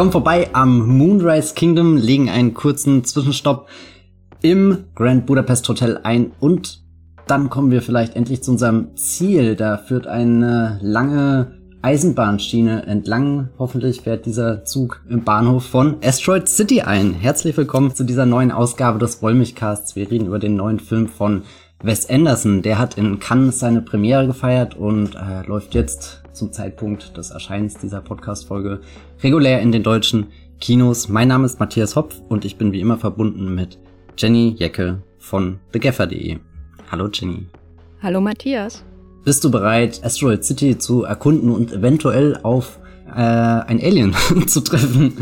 kommen vorbei am Moonrise Kingdom, legen einen kurzen Zwischenstopp im Grand Budapest Hotel ein und dann kommen wir vielleicht endlich zu unserem Ziel. Da führt eine lange Eisenbahnschiene entlang. Hoffentlich fährt dieser Zug im Bahnhof von Asteroid City ein. Herzlich willkommen zu dieser neuen Ausgabe des Wollmilchcasts. Wir reden über den neuen Film von Wes Anderson. Der hat in Cannes seine Premiere gefeiert und äh, läuft jetzt zum Zeitpunkt des Erscheinens dieser Podcast-Folge regulär in den deutschen Kinos. Mein Name ist Matthias Hopf und ich bin wie immer verbunden mit Jenny Jecke von thegaffer.de. Hallo Jenny. Hallo Matthias. Bist du bereit, Asteroid City zu erkunden und eventuell auf äh, ein Alien zu treffen?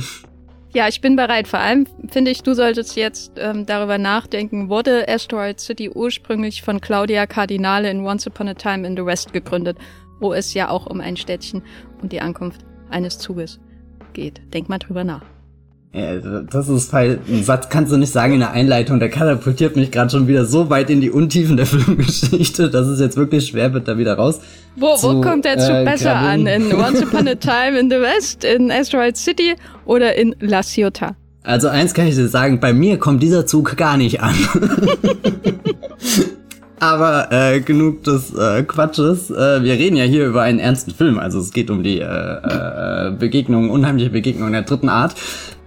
Ja, ich bin bereit. Vor allem finde ich, du solltest jetzt ähm, darüber nachdenken, wurde Asteroid City ursprünglich von Claudia Cardinale in Once Upon a Time in the West gegründet, wo es ja auch um ein Städtchen und die Ankunft eines Zuges geht. Denk mal drüber nach. Das ist halt, ein Satz kannst du nicht sagen in der Einleitung, der katapultiert mich gerade schon wieder so weit in die Untiefen der Filmgeschichte, dass es jetzt wirklich schwer wird, da wieder raus. Wo, zu, wo kommt der Zug äh, besser an? In Once Upon a Time in the West, in Asteroid City oder in La Ciotat? Also eins kann ich dir sagen, bei mir kommt dieser Zug gar nicht an. Aber äh, genug des äh, Quatsches. Äh, wir reden ja hier über einen ernsten Film. Also es geht um die äh, äh, Begegnung, unheimliche Begegnung der dritten Art.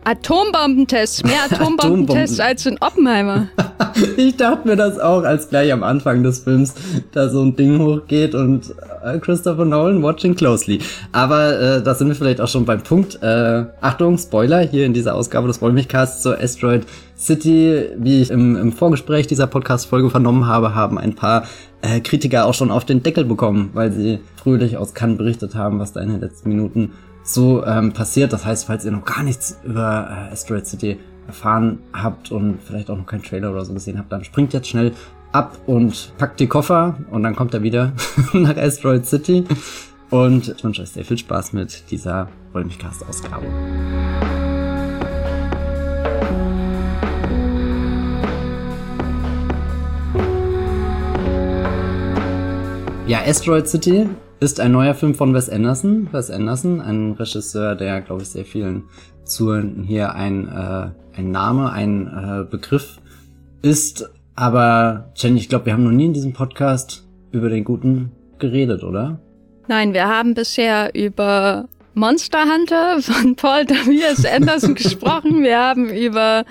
Atombombentests, mehr Atombombentests als in Oppenheimer. ich dachte mir das auch, als gleich am Anfang des Films da so ein Ding hochgeht und äh, Christopher Nolan watching closely. Aber äh, da sind wir vielleicht auch schon beim Punkt. Äh, Achtung, Spoiler, hier in dieser Ausgabe des Wollmilchcasts zur Asteroid City, wie ich im, im Vorgespräch dieser Podcast-Folge vernommen habe, haben ein paar äh, Kritiker auch schon auf den Deckel bekommen, weil sie fröhlich aus Cannes berichtet haben, was da in den letzten Minuten so ähm, passiert. Das heißt, falls ihr noch gar nichts über äh, Asteroid City erfahren habt und vielleicht auch noch keinen Trailer oder so gesehen habt, dann springt jetzt schnell ab und packt die Koffer und dann kommt er wieder nach Asteroid City. Und ich wünsche euch sehr viel Spaß mit dieser Wollmilchcast-Ausgabe. Ja, Asteroid City ist ein neuer Film von Wes Anderson. Wes Anderson, ein Regisseur, der, glaube ich, sehr vielen Zuhörenden hier ein, äh, ein Name, ein äh, Begriff ist. Aber Jenny, ich glaube, wir haben noch nie in diesem Podcast über den Guten geredet, oder? Nein, wir haben bisher über Monster Hunter von Paul W.S. Anderson gesprochen. Wir haben über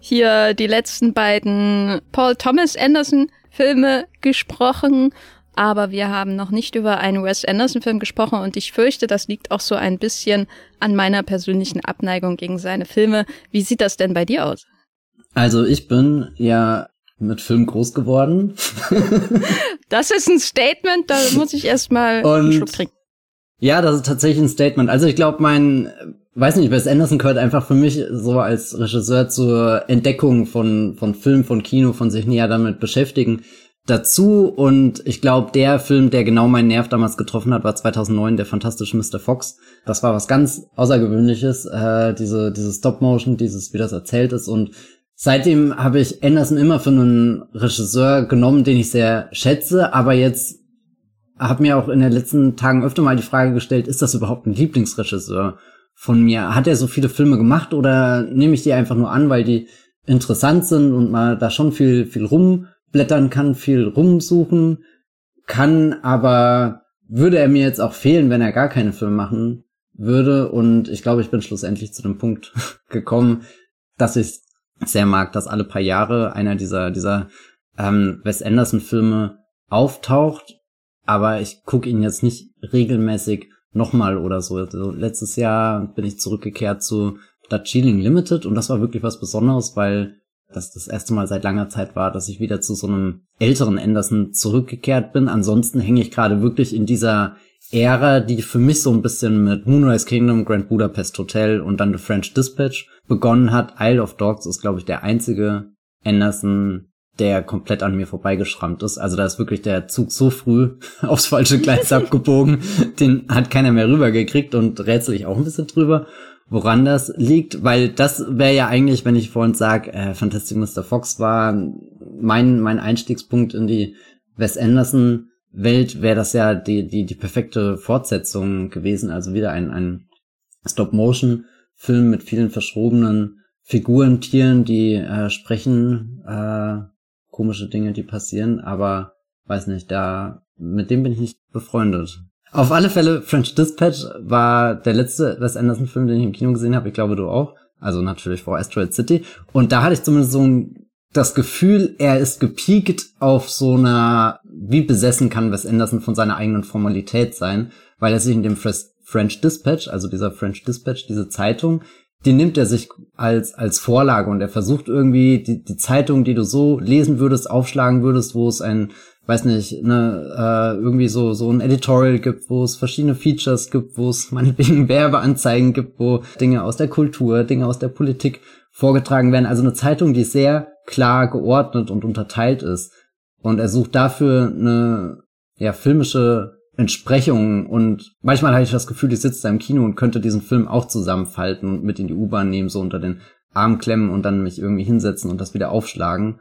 hier die letzten beiden Paul Thomas Anderson Filme gesprochen aber wir haben noch nicht über einen Wes Anderson-Film gesprochen und ich fürchte, das liegt auch so ein bisschen an meiner persönlichen Abneigung gegen seine Filme. Wie sieht das denn bei dir aus? Also ich bin ja mit Film groß geworden. das ist ein Statement, da muss ich erstmal einen Schluck trinken. Ja, das ist tatsächlich ein Statement. Also ich glaube, mein, weiß nicht, Wes Anderson gehört einfach für mich so als Regisseur zur Entdeckung von, von Film, von Kino, von sich näher damit beschäftigen dazu und ich glaube, der Film, der genau meinen Nerv damals getroffen hat, war 2009 der fantastische Mr. Fox. Das war was ganz Außergewöhnliches, äh, diese diese Stop Motion, dieses wie das erzählt ist und seitdem habe ich Anderson immer für einen Regisseur genommen, den ich sehr schätze, aber jetzt habe mir auch in den letzten Tagen öfter mal die Frage gestellt, ist das überhaupt ein Lieblingsregisseur von mir? Hat er so viele Filme gemacht oder nehme ich die einfach nur an, weil die interessant sind und mal da schon viel viel rum blättern kann, viel rumsuchen kann, aber würde er mir jetzt auch fehlen, wenn er gar keine Filme machen würde. Und ich glaube, ich bin schlussendlich zu dem Punkt gekommen, dass ich sehr mag, dass alle paar Jahre einer dieser, dieser ähm, Wes Anderson-Filme auftaucht, aber ich gucke ihn jetzt nicht regelmäßig nochmal oder so. Also letztes Jahr bin ich zurückgekehrt zu Darjeeling Limited und das war wirklich was Besonderes, weil das das erste Mal seit langer Zeit war, dass ich wieder zu so einem älteren Anderson zurückgekehrt bin. Ansonsten hänge ich gerade wirklich in dieser Ära, die für mich so ein bisschen mit Moonrise Kingdom, Grand Budapest Hotel und dann The French Dispatch begonnen hat. Isle of Dogs ist, glaube ich, der einzige Anderson, der komplett an mir vorbeigeschrammt ist. Also da ist wirklich der Zug so früh aufs falsche Gleis abgebogen, den hat keiner mehr rübergekriegt und rätsel ich auch ein bisschen drüber woran das liegt, weil das wäre ja eigentlich, wenn ich vorhin sage, äh, Fantastic Mr. Fox war mein, mein Einstiegspunkt in die Wes Anderson Welt, wäre das ja die, die, die perfekte Fortsetzung gewesen, also wieder ein, ein Stop-Motion Film mit vielen verschrobenen Figuren, Tieren, die äh, sprechen, äh, komische Dinge, die passieren, aber weiß nicht, da mit dem bin ich nicht befreundet. Auf alle Fälle, French Dispatch war der letzte Wes Anderson-Film, den ich im Kino gesehen habe. Ich glaube, du auch. Also natürlich vor Asteroid City. Und da hatte ich zumindest so ein, das Gefühl, er ist gepiekt auf so einer, wie besessen kann Wes Anderson von seiner eigenen Formalität sein, weil er sich in dem French Dispatch, also dieser French Dispatch, diese Zeitung, die nimmt er sich als, als Vorlage und er versucht irgendwie die, die Zeitung, die du so lesen würdest, aufschlagen würdest, wo es ein weiß nicht, ne, äh, irgendwie so, so ein Editorial gibt, wo es verschiedene Features gibt, wo es meinetwegen Werbeanzeigen gibt, wo Dinge aus der Kultur, Dinge aus der Politik vorgetragen werden. Also eine Zeitung, die sehr klar geordnet und unterteilt ist. Und er sucht dafür eine, ja, filmische Entsprechung und manchmal hatte ich das Gefühl, ich sitze da im Kino und könnte diesen Film auch zusammenfalten und mit in die U-Bahn nehmen, so unter den Arm klemmen und dann mich irgendwie hinsetzen und das wieder aufschlagen.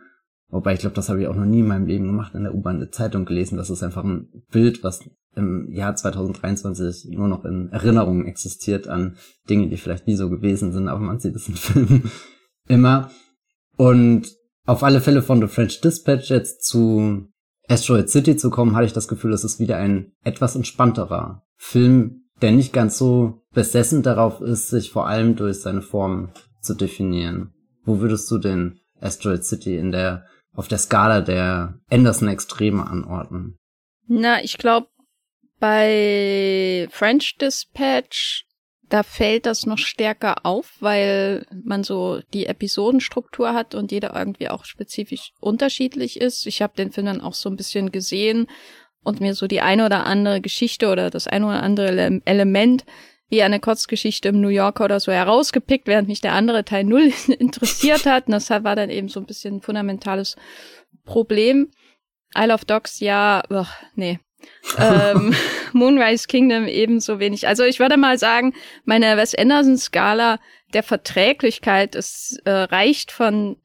Wobei ich glaube, das habe ich auch noch nie in meinem Leben gemacht, in der U-Bahn eine Zeitung gelesen. Das ist einfach ein Bild, was im Jahr 2023 nur noch in Erinnerungen existiert an Dinge, die vielleicht nie so gewesen sind, aber man sieht es in Filmen immer. Und auf alle Fälle von The French Dispatch jetzt zu Asteroid City zu kommen, hatte ich das Gefühl, es ist wieder ein etwas entspannterer Film, der nicht ganz so besessen darauf ist, sich vor allem durch seine Form zu definieren. Wo würdest du den Asteroid City in der auf der Skala der Anderson-Extreme anordnen? Na, ich glaube, bei French Dispatch, da fällt das noch stärker auf, weil man so die Episodenstruktur hat und jeder irgendwie auch spezifisch unterschiedlich ist. Ich habe den Film dann auch so ein bisschen gesehen und mir so die eine oder andere Geschichte oder das eine oder andere Element wie eine Kurzgeschichte im New Yorker oder so herausgepickt, während mich der andere Teil null interessiert hat. Und das war dann eben so ein bisschen ein fundamentales Problem. Isle of Dogs, ja, ugh, nee. ähm, Moonrise Kingdom ebenso wenig. Also ich würde mal sagen, meine Wes Anderson Skala der Verträglichkeit ist äh, reicht von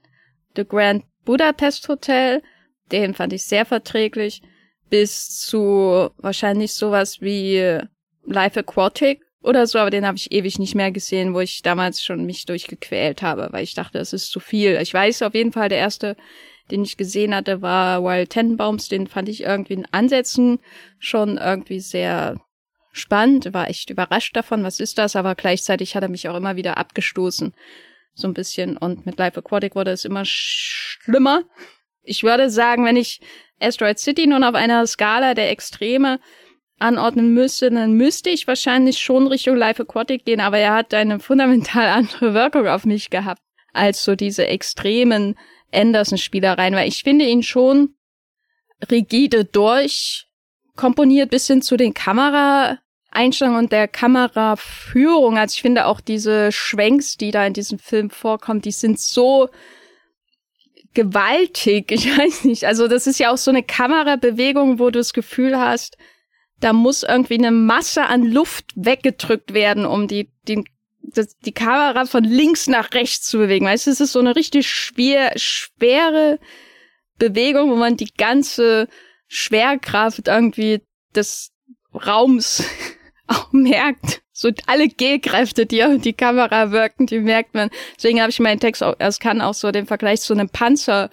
The Grand Budapest Hotel, den fand ich sehr verträglich, bis zu wahrscheinlich sowas wie Life Aquatic, oder so, aber den habe ich ewig nicht mehr gesehen, wo ich damals schon mich durchgequält habe, weil ich dachte, es ist zu viel. Ich weiß auf jeden Fall, der erste, den ich gesehen hatte, war Wild Tenenbaums, den fand ich irgendwie in Ansätzen schon irgendwie sehr spannend, war echt überrascht davon, was ist das, aber gleichzeitig hat er mich auch immer wieder abgestoßen, so ein bisschen. Und mit Life Aquatic wurde es immer schlimmer. Ich würde sagen, wenn ich Asteroid City nun auf einer Skala der Extreme anordnen müsste, dann müsste ich wahrscheinlich schon Richtung Life Aquatic gehen, aber er hat eine fundamental andere Wirkung auf mich gehabt als so diese extremen Anderson-Spielereien, weil ich finde ihn schon rigide durchkomponiert bis hin zu den Kameraeinstellungen und der Kameraführung. Also ich finde auch diese Schwenks, die da in diesem Film vorkommen, die sind so gewaltig. Ich weiß nicht. Also das ist ja auch so eine Kamerabewegung, wo du das Gefühl hast, da muss irgendwie eine Masse an Luft weggedrückt werden, um die, die, die Kamera von links nach rechts zu bewegen. Weißt du, es ist so eine richtig schwer, schwere Bewegung, wo man die ganze Schwerkraft irgendwie des Raums auch merkt. So alle G-Kräfte, die auf die Kamera wirken, die merkt man. Deswegen habe ich meinen Text auch, es kann auch so den Vergleich zu einem Panzer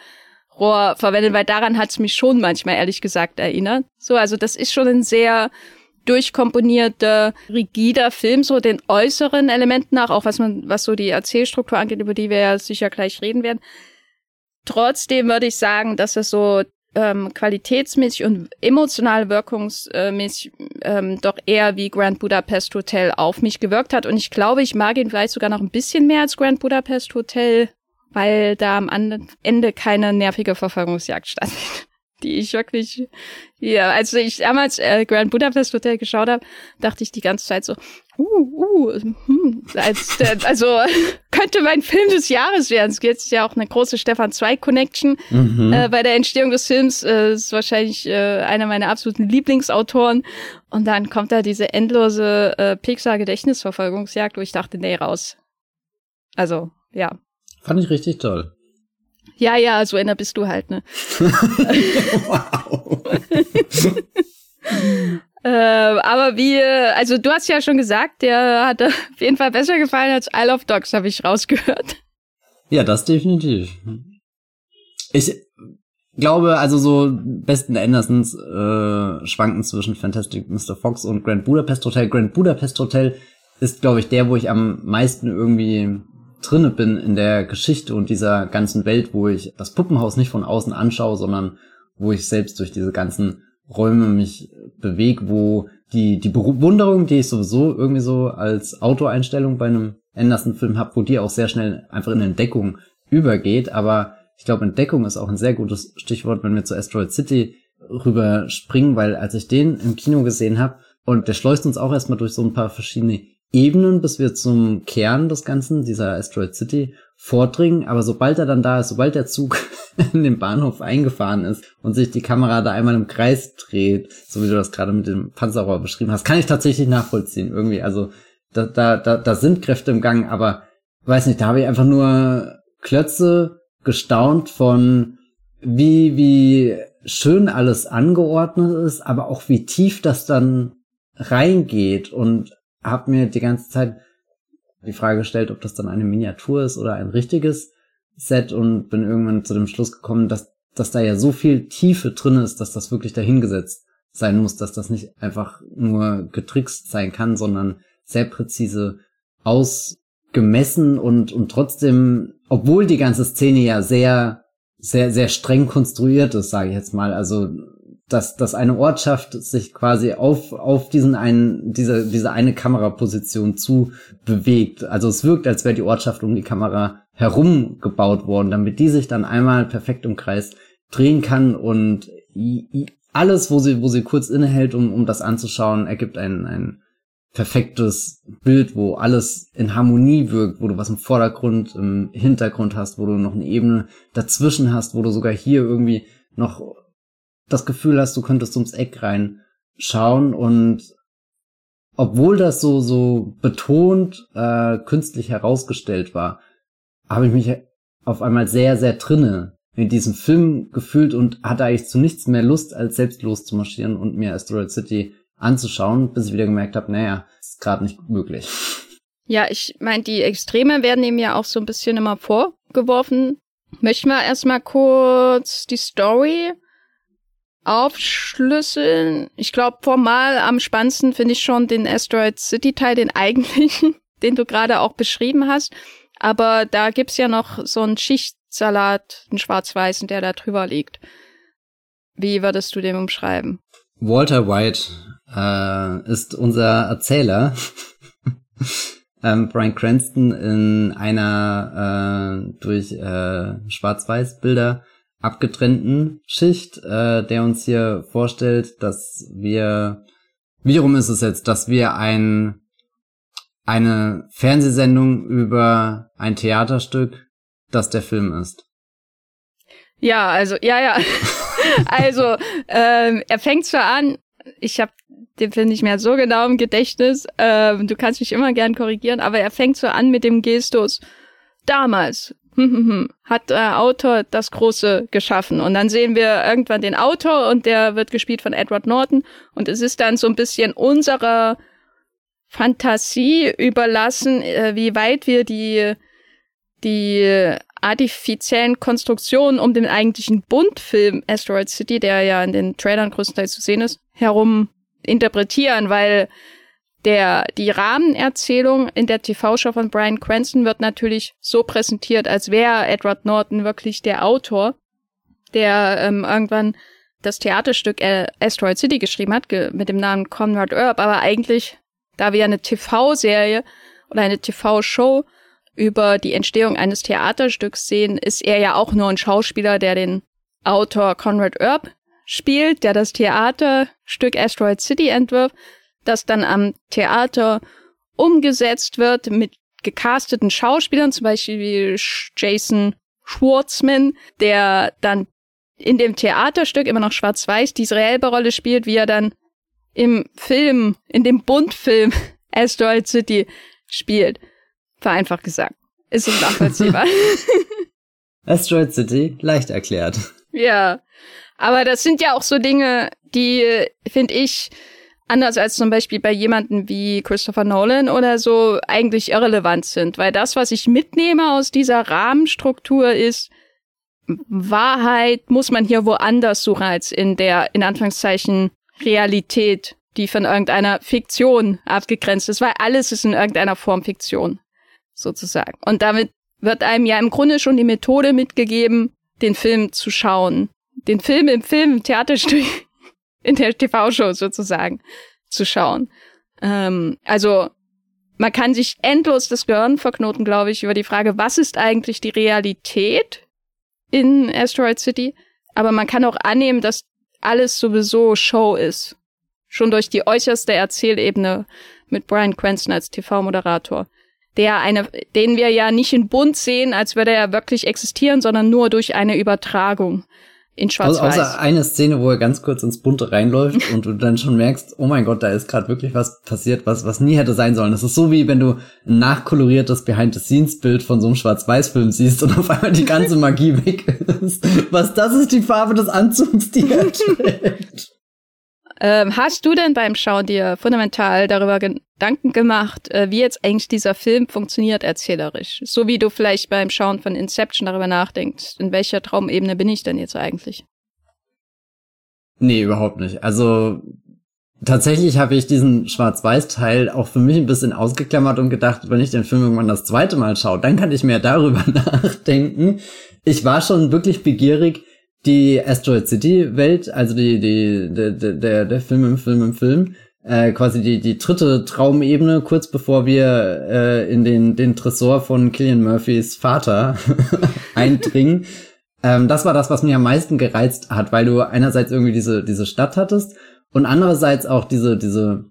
Rohr verwendet, weil daran hat es mich schon manchmal ehrlich gesagt erinnert. So, also das ist schon ein sehr durchkomponierter, rigider Film, so den äußeren Elementen nach, auch was man, was so die Erzählstruktur angeht, über die wir ja sicher gleich reden werden. Trotzdem würde ich sagen, dass es so ähm, qualitätsmäßig und emotional wirkungsmäßig ähm, doch eher wie Grand Budapest Hotel auf mich gewirkt hat. Und ich glaube, ich mag ihn vielleicht sogar noch ein bisschen mehr als Grand Budapest Hotel weil da am Ende keine nervige Verfolgungsjagd stattfindet. Die ich wirklich, ja, als ich damals äh, Grand Budapest Hotel geschaut habe, dachte ich die ganze Zeit so, uh, uh, hm, als, der, also könnte mein Film des Jahres werden. Es gibt ja auch eine große Stefan Zweig Connection mhm. äh, bei der Entstehung des Films. Äh, ist wahrscheinlich äh, einer meiner absoluten Lieblingsautoren. Und dann kommt da diese endlose äh, Pixar-Gedächtnisverfolgungsjagd, wo ich dachte, nee, raus. Also, ja, Fand ich richtig toll. Ja, ja, so einer bist du halt, ne? wow. Äh, aber wie, also du hast ja schon gesagt, der hat auf jeden Fall besser gefallen als Isle of Dogs, habe ich rausgehört. Ja, das definitiv. Ich glaube, also so besten Andersons äh, schwanken zwischen Fantastic Mr. Fox und Grand Budapest Hotel. Grand Budapest Hotel ist, glaube ich, der, wo ich am meisten irgendwie drinne bin in der Geschichte und dieser ganzen Welt, wo ich das Puppenhaus nicht von außen anschaue, sondern wo ich selbst durch diese ganzen Räume mich bewege, wo die, die Bewunderung, die ich sowieso irgendwie so als Autoeinstellung bei einem Anderson-Film habe, wo die auch sehr schnell einfach in Entdeckung übergeht. Aber ich glaube, Entdeckung ist auch ein sehr gutes Stichwort, wenn wir zu Asteroid City rüberspringen, weil als ich den im Kino gesehen habe, und der schleust uns auch erstmal durch so ein paar verschiedene Ebenen, bis wir zum Kern des Ganzen, dieser Asteroid City, vordringen. Aber sobald er dann da ist, sobald der Zug in den Bahnhof eingefahren ist und sich die Kamera da einmal im Kreis dreht, so wie du das gerade mit dem Panzerrohr beschrieben hast, kann ich tatsächlich nachvollziehen irgendwie. Also da, da, da, da sind Kräfte im Gang, aber weiß nicht, da habe ich einfach nur Klötze gestaunt von wie, wie schön alles angeordnet ist, aber auch wie tief das dann reingeht und habe mir die ganze Zeit die Frage gestellt, ob das dann eine Miniatur ist oder ein richtiges Set und bin irgendwann zu dem Schluss gekommen, dass, dass da ja so viel Tiefe drin ist, dass das wirklich dahingesetzt sein muss, dass das nicht einfach nur getrickst sein kann, sondern sehr präzise ausgemessen und, und trotzdem, obwohl die ganze Szene ja sehr, sehr, sehr streng konstruiert ist, sage ich jetzt mal, also dass, dass eine Ortschaft sich quasi auf, auf diesen einen, diese, diese eine Kameraposition zu bewegt. Also es wirkt, als wäre die Ortschaft um die Kamera herum gebaut worden, damit die sich dann einmal perfekt im Kreis drehen kann und alles, wo sie, wo sie kurz innehält, um, um das anzuschauen, ergibt ein, ein perfektes Bild, wo alles in Harmonie wirkt, wo du was im Vordergrund, im Hintergrund hast, wo du noch eine Ebene dazwischen hast, wo du sogar hier irgendwie noch das Gefühl hast, du könntest ums Eck reinschauen und obwohl das so so betont äh, künstlich herausgestellt war, habe ich mich auf einmal sehr sehr drinne in diesem Film gefühlt und hatte eigentlich zu nichts mehr Lust, als selbst loszumarschieren und mir Asteroid City anzuschauen, bis ich wieder gemerkt habe, naja, ist gerade nicht möglich. Ja, ich meine, die Extreme werden ihm ja auch so ein bisschen immer vorgeworfen. Möchten wir erstmal kurz die Story aufschlüsseln. Ich glaube, formal am spannendsten finde ich schon den Asteroid City Teil, den eigentlichen, den du gerade auch beschrieben hast. Aber da gibt's ja noch so einen Schichtsalat, einen schwarz-weißen, der da drüber liegt. Wie würdest du den umschreiben? Walter White äh, ist unser Erzähler. ähm, Brian Cranston in einer äh, durch äh, Schwarz-Weiß-Bilder abgetrennten Schicht, äh, der uns hier vorstellt, dass wir, wiederum ist es jetzt, dass wir ein, eine Fernsehsendung über ein Theaterstück, das der Film ist. Ja, also, ja, ja. also, ähm, er fängt zwar an, ich habe den Film nicht mehr so genau im Gedächtnis, ähm, du kannst mich immer gern korrigieren, aber er fängt so an mit dem Gestus, damals, hat der Autor das Große geschaffen. Und dann sehen wir irgendwann den Autor und der wird gespielt von Edward Norton. Und es ist dann so ein bisschen unserer Fantasie überlassen, äh, wie weit wir die, die artifiziellen Konstruktionen um den eigentlichen Bundfilm Asteroid City, der ja in den Trailern größtenteils zu sehen ist, herum interpretieren, weil der, die Rahmenerzählung in der TV-Show von Brian Cranston wird natürlich so präsentiert, als wäre Edward Norton wirklich der Autor, der ähm, irgendwann das Theaterstück äh, Asteroid City geschrieben hat, ge mit dem Namen Conrad Earp, aber eigentlich, da wir eine TV-Serie oder eine TV-Show über die Entstehung eines Theaterstücks sehen, ist er ja auch nur ein Schauspieler, der den Autor Conrad Earp spielt, der das Theaterstück Asteroid City entwirft das dann am Theater umgesetzt wird mit gecasteten Schauspielern, zum Beispiel wie Jason Schwartzman, der dann in dem Theaterstück immer noch schwarz-weiß die dieselbe Rolle spielt, wie er dann im Film, in dem Bundfilm Asteroid City spielt. Vereinfacht gesagt. Ist es nachvollziehbar. Asteroid City, leicht erklärt. Ja. Aber das sind ja auch so Dinge, die, finde ich, anders als zum Beispiel bei jemanden wie Christopher Nolan oder so, eigentlich irrelevant sind. Weil das, was ich mitnehme aus dieser Rahmenstruktur ist, Wahrheit muss man hier woanders suchen als in der, in Anführungszeichen, Realität, die von irgendeiner Fiktion abgegrenzt ist, weil alles ist in irgendeiner Form Fiktion, sozusagen. Und damit wird einem ja im Grunde schon die Methode mitgegeben, den Film zu schauen. Den Film im Film, Theaterstück, in der TV-Show sozusagen zu schauen. Ähm, also man kann sich endlos das Gehirn verknoten, glaube ich, über die Frage, was ist eigentlich die Realität in Asteroid City? Aber man kann auch annehmen, dass alles sowieso Show ist. Schon durch die äußerste Erzählebene mit Brian Cranston als TV-Moderator. Der eine, den wir ja nicht in bunt sehen, als würde er wirklich existieren, sondern nur durch eine Übertragung in Schwarz-Weiß. Also außer eine Szene, wo er ganz kurz ins Bunte reinläuft und du dann schon merkst, oh mein Gott, da ist gerade wirklich was passiert, was, was nie hätte sein sollen. Das ist so wie wenn du ein nachkoloriertes Behind-the-Scenes-Bild von so einem Schwarz-Weiß-Film siehst und auf einmal die ganze Magie weg ist. Was, das ist die Farbe des Anzugs, die er trägt. Ähm, hast du denn beim Schauen dir fundamental darüber Gedanken gemacht, äh, wie jetzt eigentlich dieser Film funktioniert erzählerisch? So wie du vielleicht beim Schauen von Inception darüber nachdenkst, in welcher Traumebene bin ich denn jetzt eigentlich? Nee, überhaupt nicht. Also tatsächlich habe ich diesen Schwarz-Weiß-Teil auch für mich ein bisschen ausgeklammert und gedacht, wenn ich den Film irgendwann das zweite Mal schaue, dann kann ich mehr darüber nachdenken. Ich war schon wirklich begierig, die Asteroid City Welt, also die, die, der, der, der Film im Film im Film, äh, quasi die, die dritte Traumebene, kurz bevor wir äh, in den, den Tresor von Killian Murphys Vater eindringen. ähm, das war das, was mir am meisten gereizt hat, weil du einerseits irgendwie diese, diese Stadt hattest und andererseits auch diese, diese,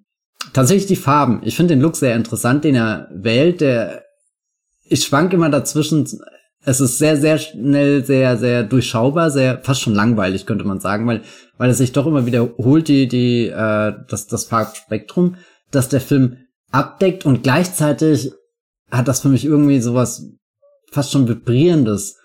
tatsächlich die Farben. Ich finde den Look sehr interessant, den er wählt, der, ich schwank immer dazwischen, es ist sehr, sehr schnell, sehr, sehr durchschaubar, sehr, fast schon langweilig, könnte man sagen, weil, weil es sich doch immer wiederholt, die, die, äh, das, das Farbspektrum, dass der Film abdeckt und gleichzeitig hat das für mich irgendwie sowas fast schon vibrierendes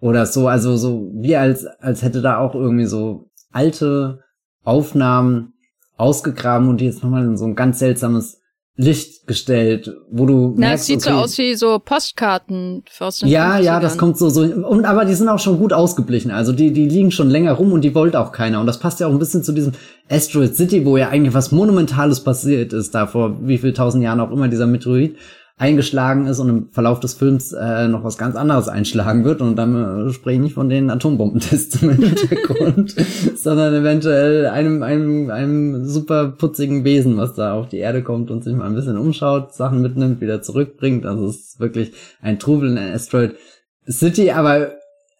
oder so, also so wie als, als hätte da auch irgendwie so alte Aufnahmen ausgegraben und die jetzt nochmal in so ein ganz seltsames Licht gestellt, wo du Na, merkst, es sieht okay, so aus wie so Postkarten aus den Ja, 50ern. ja, das kommt so so und aber die sind auch schon gut ausgeblichen. Also die die liegen schon länger rum und die wollte auch keiner und das passt ja auch ein bisschen zu diesem Asteroid City, wo ja eigentlich was monumentales passiert ist da vor wie viel tausend Jahren auch immer dieser Meteorit eingeschlagen ist und im Verlauf des Films äh, noch was ganz anderes einschlagen wird. Und dann äh, spreche ich nicht von den Atombombentests im Hintergrund, sondern eventuell einem, einem, einem super putzigen Wesen, was da auf die Erde kommt und sich mal ein bisschen umschaut, Sachen mitnimmt, wieder zurückbringt. Also es ist wirklich ein Trubel in Asteroid City, aber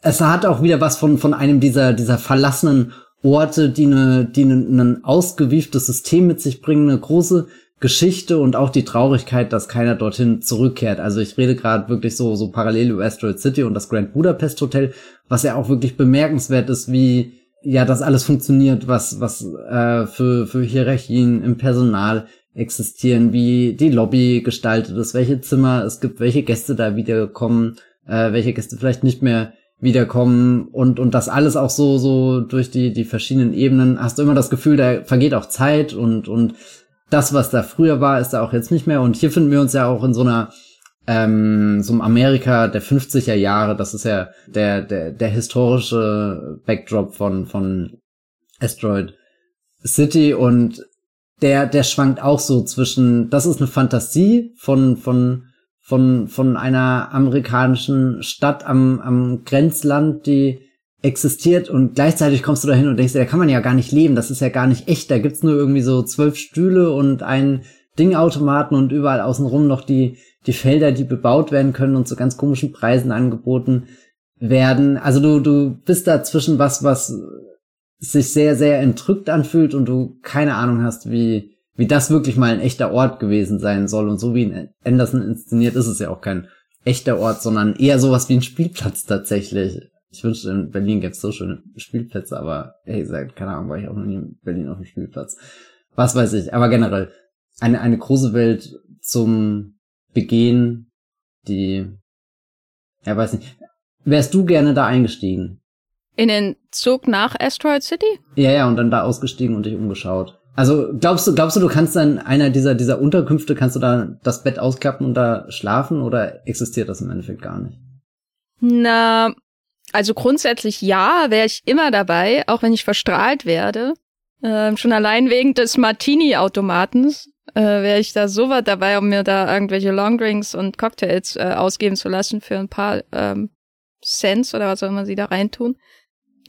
es hat auch wieder was von, von einem dieser, dieser verlassenen Orte, die eine, die ein, ein ausgewieftes System mit sich bringen, eine große Geschichte und auch die Traurigkeit, dass keiner dorthin zurückkehrt. Also ich rede gerade wirklich so so parallel über Asteroid City und das Grand Budapest Hotel, was ja auch wirklich bemerkenswert ist, wie ja das alles funktioniert, was was äh, für für Hierarchien im Personal existieren, wie die Lobby gestaltet ist, welche Zimmer es gibt, welche Gäste da wiederkommen, äh, welche Gäste vielleicht nicht mehr wiederkommen und und das alles auch so so durch die die verschiedenen Ebenen hast du immer das Gefühl, da vergeht auch Zeit und und das, was da früher war, ist da auch jetzt nicht mehr. Und hier finden wir uns ja auch in so einer ähm, so einem Amerika der 50er Jahre. Das ist ja der der der historische Backdrop von von Asteroid City und der der schwankt auch so zwischen. Das ist eine Fantasie von von von von einer amerikanischen Stadt am am Grenzland, die existiert und gleichzeitig kommst du dahin und denkst, da kann man ja gar nicht leben, das ist ja gar nicht echt, da gibt's nur irgendwie so zwölf Stühle und einen Dingautomaten und überall außenrum noch die, die Felder, die bebaut werden können und zu ganz komischen Preisen angeboten werden. Also du, du bist da zwischen was, was sich sehr, sehr entrückt anfühlt und du keine Ahnung hast, wie, wie das wirklich mal ein echter Ort gewesen sein soll. Und so wie in Anderson inszeniert ist es ja auch kein echter Ort, sondern eher sowas wie ein Spielplatz tatsächlich. Ich wünschte, in Berlin gäbe es so schöne Spielplätze, aber hey, seit, keine Ahnung, war ich auch noch nie in Berlin auf dem Spielplatz. Was weiß ich, aber generell eine, eine große Welt zum Begehen, die, ja, weiß nicht. Wärst du gerne da eingestiegen? In den Zug nach Asteroid City? Ja, ja, und dann da ausgestiegen und dich umgeschaut. Also glaubst du, glaubst du, du kannst dann einer dieser dieser Unterkünfte kannst du da das Bett ausklappen und da schlafen oder existiert das im Endeffekt gar nicht? Na, also grundsätzlich ja, wäre ich immer dabei, auch wenn ich verstrahlt werde. Ähm, schon allein wegen des Martini-Automatens äh, wäre ich da so weit dabei, um mir da irgendwelche Longdrinks und Cocktails äh, ausgeben zu lassen für ein paar ähm, Cents oder was auch immer sie da reintun.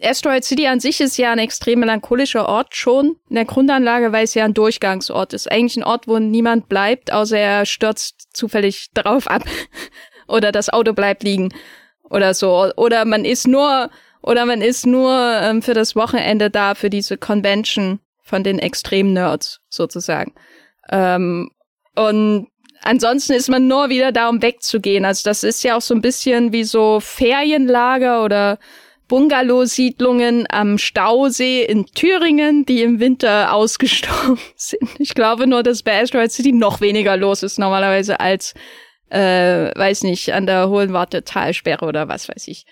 Asteroid City an sich ist ja ein extrem melancholischer Ort schon in der Grundanlage, weil es ja ein Durchgangsort ist. Eigentlich ein Ort, wo niemand bleibt, außer er stürzt zufällig drauf ab oder das Auto bleibt liegen oder so. Oder man ist nur oder man ist nur ähm, für das Wochenende da für diese Convention von den Extrem-Nerds sozusagen. Ähm, und ansonsten ist man nur wieder da, um wegzugehen. Also das ist ja auch so ein bisschen wie so Ferienlager oder Bungalow-Siedlungen am Stausee in Thüringen, die im Winter ausgestorben sind. Ich glaube nur, dass bei Asteroid City noch weniger los ist normalerweise als, äh, weiß nicht, an der Hohenwarte Talsperre oder was weiß ich.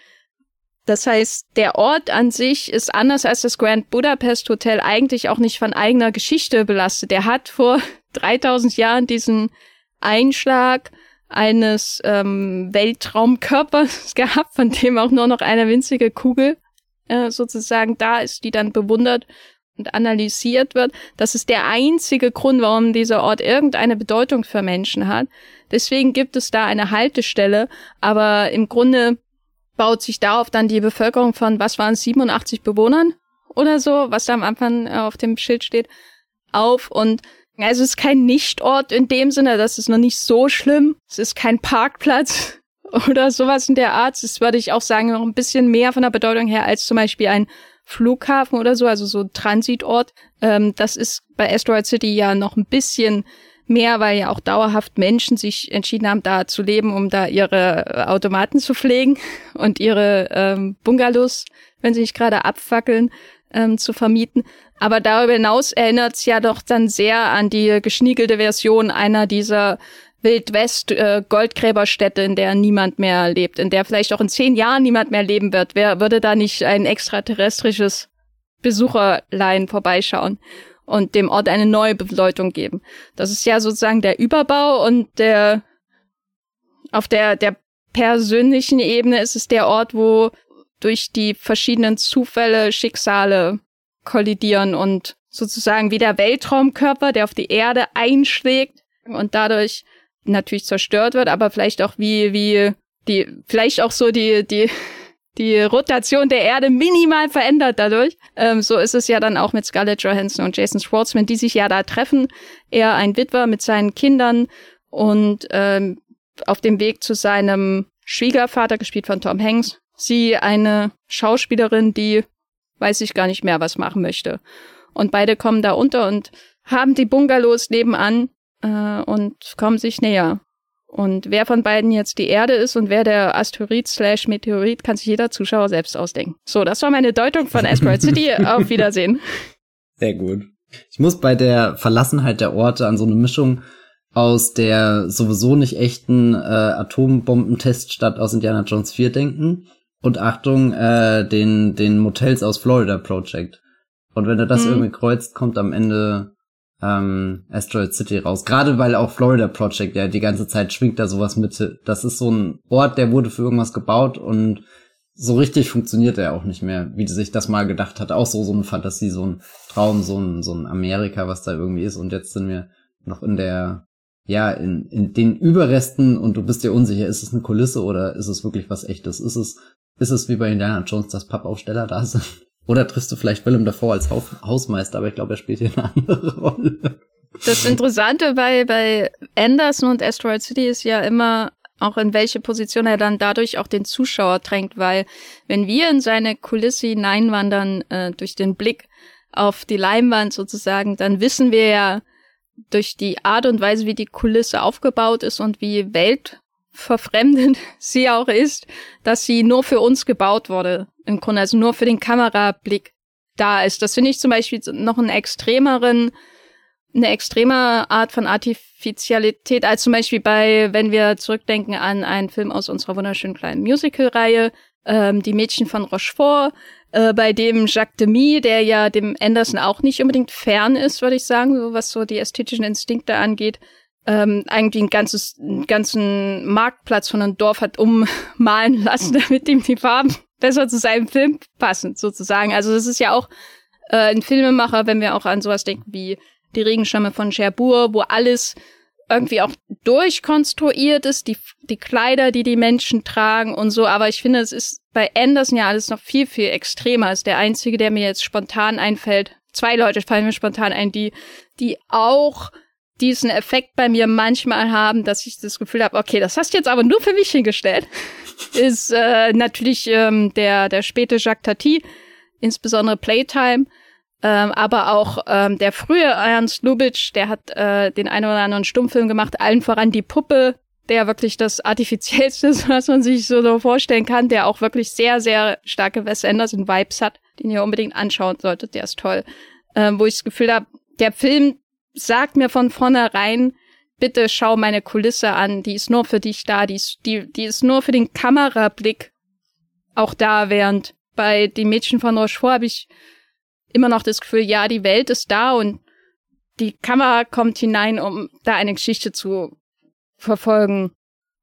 Das heißt, der Ort an sich ist anders als das Grand Budapest Hotel eigentlich auch nicht von eigener Geschichte belastet. Der hat vor 3000 Jahren diesen Einschlag eines ähm, Weltraumkörpers gehabt, von dem auch nur noch eine winzige Kugel äh, sozusagen da ist, die dann bewundert und analysiert wird. Das ist der einzige Grund, warum dieser Ort irgendeine Bedeutung für Menschen hat. Deswegen gibt es da eine Haltestelle, aber im Grunde baut sich darauf dann die Bevölkerung von, was waren 87 Bewohnern oder so, was da am Anfang äh, auf dem Schild steht, auf und also es ist kein Nichtort in dem Sinne, das ist noch nicht so schlimm. Es ist kein Parkplatz oder sowas in der Art. Das würde ich auch sagen, noch ein bisschen mehr von der Bedeutung her als zum Beispiel ein Flughafen oder so, also so Transitort. Ähm, das ist bei Asteroid City ja noch ein bisschen mehr, weil ja auch dauerhaft Menschen sich entschieden haben, da zu leben, um da ihre äh, Automaten zu pflegen und ihre ähm, Bungalows, wenn sie nicht gerade abfackeln, ähm, zu vermieten. Aber darüber hinaus erinnert es ja doch dann sehr an die geschniegelte Version einer dieser Wildwest äh, Goldgräberstätte, in der niemand mehr lebt, in der vielleicht auch in zehn Jahren niemand mehr leben wird. Wer würde da nicht ein extraterrestrisches Besucherlein vorbeischauen? und dem Ort eine neue Bedeutung geben. Das ist ja sozusagen der Überbau und der auf der der persönlichen Ebene ist es der Ort, wo durch die verschiedenen Zufälle Schicksale kollidieren und sozusagen wie der Weltraumkörper, der auf die Erde einschlägt und dadurch natürlich zerstört wird, aber vielleicht auch wie wie die vielleicht auch so die die die Rotation der Erde minimal verändert dadurch. Ähm, so ist es ja dann auch mit Scarlett Johansson und Jason Schwartzman, die sich ja da treffen. Er ein Witwer mit seinen Kindern und ähm, auf dem Weg zu seinem Schwiegervater, gespielt von Tom Hanks. Sie eine Schauspielerin, die weiß ich gar nicht mehr, was machen möchte. Und beide kommen da unter und haben die Bungalows nebenan äh, und kommen sich näher. Und wer von beiden jetzt die Erde ist und wer der Asteroid slash Meteorit, kann sich jeder Zuschauer selbst ausdenken. So, das war meine Deutung von Asteroid City. Auf Wiedersehen. Sehr gut. Ich muss bei der Verlassenheit der Orte an so eine Mischung aus der sowieso nicht echten äh, Atombombenteststadt aus Indiana Jones 4 denken und Achtung, äh, den, den Motels aus Florida Project. Und wenn du das mhm. irgendwie kreuzt, kommt am Ende ähm, Asteroid City raus. Gerade weil auch Florida Project ja die ganze Zeit schwingt da sowas mit. Das ist so ein Ort, der wurde für irgendwas gebaut und so richtig funktioniert er auch nicht mehr, wie sich das mal gedacht hat. Auch so, so eine Fantasie, so ein Traum, so ein, so ein Amerika, was da irgendwie ist. Und jetzt sind wir noch in der, ja, in, in den Überresten und du bist dir unsicher, ist es eine Kulisse oder ist es wirklich was echtes? Ist es, ist es wie bei Indiana Jones, dass Pappaufsteller da sind? Oder triffst du vielleicht Willem davor als Hausmeister, aber ich glaube, er spielt hier eine andere Rolle. Das Interessante bei, bei Anderson und Asteroid City ist ja immer auch in welche Position er dann dadurch auch den Zuschauer drängt, weil wenn wir in seine Kulisse hineinwandern, äh, durch den Blick auf die Leinwand sozusagen, dann wissen wir ja durch die Art und Weise, wie die Kulisse aufgebaut ist und wie weltverfremdend sie auch ist, dass sie nur für uns gebaut wurde im Grunde, also nur für den Kamerablick da ist. Das finde ich zum Beispiel noch einen extremeren, eine extreme Art von Artificialität als zum Beispiel bei, wenn wir zurückdenken an einen Film aus unserer wunderschönen kleinen Musical-Reihe, ähm, Die Mädchen von Rochefort, äh, bei dem Jacques Demy, der ja dem Anderson auch nicht unbedingt fern ist, würde ich sagen, so was so die ästhetischen Instinkte angeht, ähm, eigentlich ein ganzes, einen ganzen Marktplatz von einem Dorf hat ummalen lassen, damit ihm die Farben besser zu seinem Film passen, sozusagen. Also das ist ja auch äh, ein Filmemacher, wenn wir auch an sowas denken wie die Regenschirme von Cherbourg, wo alles irgendwie auch durchkonstruiert ist, die, die Kleider, die die Menschen tragen und so. Aber ich finde, es ist bei Anderson ja alles noch viel, viel extremer. Ist der einzige, der mir jetzt spontan einfällt. Zwei Leute fallen mir spontan ein, die, die auch diesen Effekt bei mir manchmal haben, dass ich das Gefühl habe, okay, das hast du jetzt aber nur für mich hingestellt, ist äh, natürlich ähm, der, der späte Jacques Tati, insbesondere Playtime, ähm, aber auch ähm, der frühe Ernst Lubitsch, der hat äh, den einen oder anderen Stummfilm gemacht, allen voran die Puppe, der wirklich das Artifiziellste ist, was man sich so vorstellen kann, der auch wirklich sehr, sehr starke Wes Anderson-Vibes hat, den ihr unbedingt anschauen solltet, der ist toll. Ähm, wo ich das Gefühl habe, der Film sagt mir von vornherein, bitte schau meine Kulisse an, die ist nur für dich da, die ist, die, die ist nur für den Kamerablick auch da, während bei den Mädchen von Rochefort habe ich immer noch das Gefühl, ja, die Welt ist da und die Kamera kommt hinein, um da eine Geschichte zu verfolgen.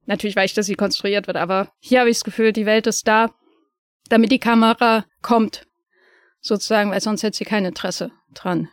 Natürlich weiß ich, dass sie konstruiert wird, aber hier habe ich das Gefühl, die Welt ist da, damit die Kamera kommt, sozusagen, weil sonst hätte sie kein Interesse dran.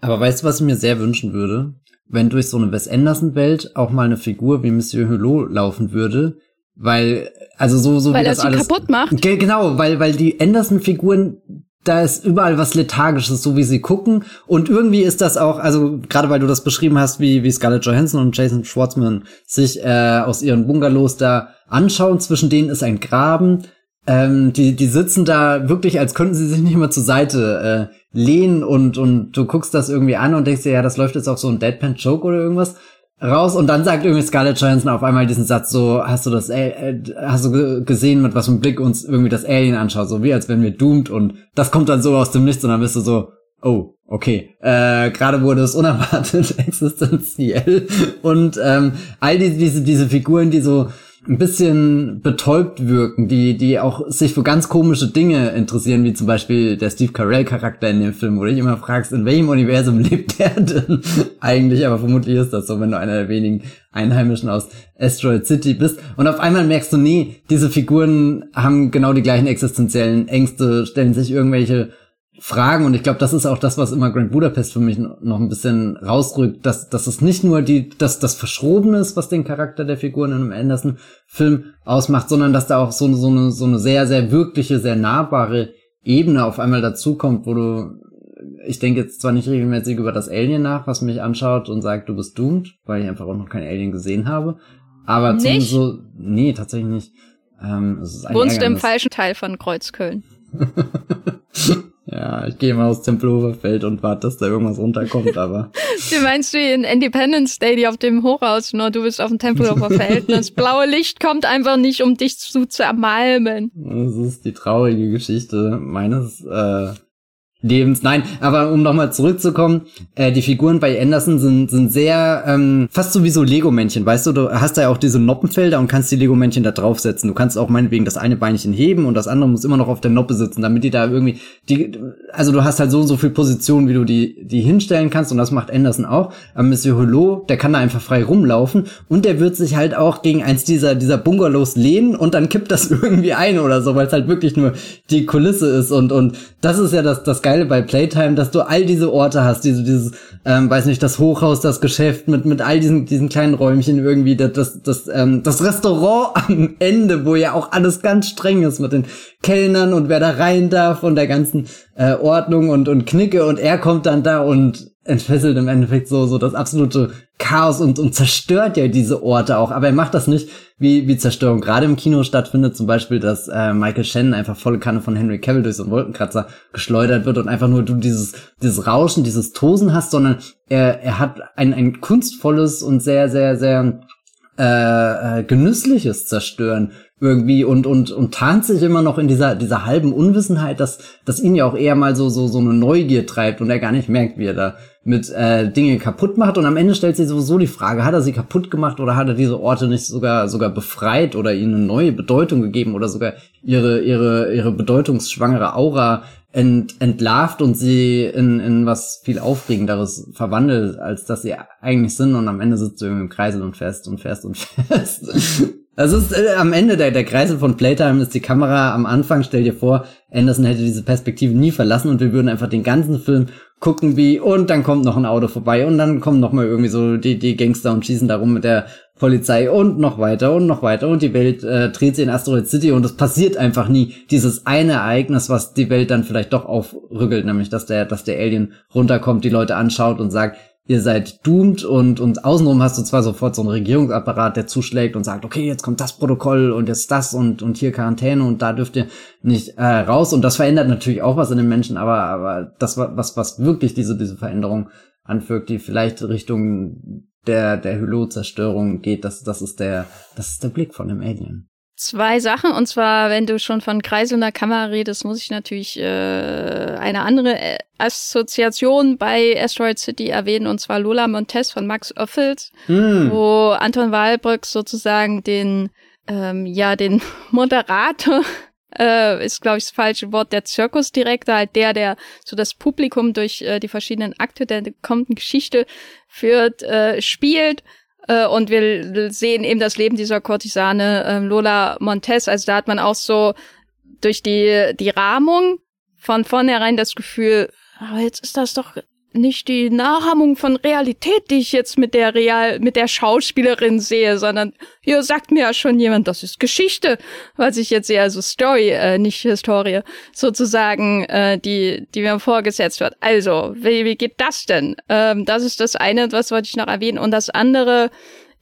Aber weißt du, was ich mir sehr wünschen würde? Wenn durch so eine Wes Anderson-Welt auch mal eine Figur wie Monsieur Hulot laufen würde, weil, also so, so weil wie das sie alles. kaputt macht. Ge genau, weil, weil die Anderson-Figuren, da ist überall was Lethargisches, so wie sie gucken. Und irgendwie ist das auch, also gerade weil du das beschrieben hast, wie, wie Scarlett Johansson und Jason Schwartzman sich äh, aus ihren Bungalows da anschauen. Zwischen denen ist ein Graben. Ähm, die, die sitzen da wirklich, als könnten sie sich nicht mal zur Seite äh, lehnen und, und du guckst das irgendwie an und denkst dir, ja, das läuft jetzt auch so ein Deadpan-Joke oder irgendwas raus und dann sagt irgendwie Scarlett Johansson auf einmal diesen Satz so, hast du das, äh, hast du gesehen, mit was für einem Blick uns irgendwie das Alien anschaut, so wie als wenn wir doomed und das kommt dann so aus dem Nichts und dann bist du so, oh, okay, äh, gerade wurde es unerwartet existenziell. Und ähm, all diese, diese, diese Figuren, die so ein bisschen betäubt wirken, die, die auch sich für ganz komische Dinge interessieren, wie zum Beispiel der Steve Carell-Charakter in dem Film, wo du dich immer fragst, in welchem Universum lebt der denn eigentlich? Aber vermutlich ist das so, wenn du einer der wenigen Einheimischen aus Asteroid City bist. Und auf einmal merkst du, nee, diese Figuren haben genau die gleichen existenziellen Ängste, stellen sich irgendwelche Fragen und ich glaube, das ist auch das, was immer Grand Budapest für mich noch ein bisschen rausrückt, dass, dass es nicht nur die, dass das Verschrobene ist, was den Charakter der Figuren in einem Anderson-Film ausmacht, sondern dass da auch so, so, eine, so eine sehr, sehr wirkliche, sehr nahbare Ebene auf einmal dazukommt, wo du, ich denke jetzt zwar nicht regelmäßig über das Alien nach, was mich anschaut und sagt, du bist doomed, weil ich einfach auch noch kein Alien gesehen habe, aber nicht? so, nee, tatsächlich nicht. Ähm, es ist Wohnst du im falschen Teil von Kreuzköln? Ja, ich gehe mal aus Tempelhoferfeld und warte, dass da irgendwas runterkommt, aber Du meinst wie in Independence Day, die auf dem Hochhaus, nur du bist auf dem Tempelhofer Feld. und Das blaue Licht kommt einfach nicht, um dich zu zermalmen. das ist die traurige Geschichte meines äh, Lebens. Nein, aber um nochmal zurückzukommen, äh, die Figuren bei Anderson sind, sind sehr, ähm, fast so wie so Lego-Männchen, weißt du, du hast da ja auch diese Noppenfelder und kannst die Lego-Männchen da draufsetzen. Du kannst auch meinetwegen das eine Beinchen heben und das andere muss immer noch auf der Noppe sitzen, damit die da irgendwie, die, also du hast halt so und so viel Position, wie du die, die hinstellen kannst und das macht Anderson auch. Aber Monsieur Hulot, der kann da einfach frei rumlaufen und der wird sich halt auch gegen eins dieser, dieser Bungalows lehnen und dann kippt das irgendwie ein oder so, weil es halt wirklich nur die Kulisse ist und, und das ist ja das, das Geile bei Playtime, dass du all diese Orte hast, diese, dieses, ähm, weiß nicht, das Hochhaus, das Geschäft mit, mit all diesen, diesen kleinen Räumchen irgendwie, das, das, das, ähm, das Restaurant am Ende, wo ja auch alles ganz streng ist mit den Kellnern und wer da rein darf und der ganzen äh, Ordnung und, und Knicke und er kommt dann da und entfesselt im Endeffekt so, so das absolute Chaos und, und zerstört ja diese Orte auch. Aber er macht das nicht, wie, wie Zerstörung gerade im Kino stattfindet. Zum Beispiel, dass äh, Michael Shannon einfach volle Kanne von Henry Cavill durch so einen Wolkenkratzer geschleudert wird und einfach nur du dieses, dieses Rauschen, dieses Tosen hast, sondern er, er hat ein, ein kunstvolles und sehr, sehr, sehr äh, äh, Genüssliches zerstören. Irgendwie und und und tarnt sich immer noch in dieser dieser halben Unwissenheit, dass dass ihn ja auch eher mal so so so eine Neugier treibt und er gar nicht merkt, wie er da mit äh, Dinge kaputt macht. Und am Ende stellt sich sowieso die Frage, hat er sie kaputt gemacht oder hat er diese Orte nicht sogar sogar befreit oder ihnen eine neue Bedeutung gegeben oder sogar ihre ihre ihre bedeutungsschwangere Aura ent, entlarvt und sie in, in was viel Aufregenderes verwandelt, als dass sie eigentlich sind und am Ende sitzt du irgendwie im Kreisel und fest und fest und fest. Also ist äh, am Ende der, der Kreisel von Playtime ist die Kamera am Anfang, stell dir vor, Anderson hätte diese Perspektive nie verlassen und wir würden einfach den ganzen Film gucken wie und dann kommt noch ein Auto vorbei und dann kommen noch mal irgendwie so die, die Gangster und schießen da rum mit der Polizei und noch weiter und noch weiter. Und die Welt äh, dreht sich in Asteroid City und es passiert einfach nie dieses eine Ereignis, was die Welt dann vielleicht doch aufrüggelt, nämlich dass der, dass der Alien runterkommt, die Leute anschaut und sagt, ihr seid doomed und, und außenrum hast du zwar sofort so einen Regierungsapparat, der zuschlägt und sagt, okay, jetzt kommt das Protokoll und jetzt das und, und hier Quarantäne und da dürft ihr nicht äh, raus. Und das verändert natürlich auch was in den Menschen, aber, aber das, was, was wirklich diese, diese Veränderung anfügt, die vielleicht Richtung der, der Hylo-Zerstörung geht, das, das ist der, das ist der Blick von dem Alien. Zwei Sachen, und zwar, wenn du schon von kreiselnder Kamera redest, muss ich natürlich äh, eine andere äh, Assoziation bei Asteroid City erwähnen, und zwar Lola Montes von Max Oeffels, hm. wo Anton Wahlbrück sozusagen den, ähm, ja, den Moderator äh, ist, glaube ich, das falsche Wort, der Zirkusdirektor, halt der, der so das Publikum durch äh, die verschiedenen Akte der kommenden Geschichte führt, äh, spielt äh, und wir sehen eben das Leben dieser Kurtisane äh, Lola Montes. Also da hat man auch so durch die, die Rahmung von vornherein das Gefühl, aber jetzt ist das doch nicht die Nachahmung von Realität, die ich jetzt mit der Real, mit der Schauspielerin sehe, sondern hier sagt mir ja schon jemand, das ist Geschichte, was ich jetzt sehe, also Story, äh, nicht Historie, sozusagen, äh, die, die mir vorgesetzt wird. Also, wie, wie geht das denn? Ähm, das ist das eine, was wollte ich noch erwähnen. Und das andere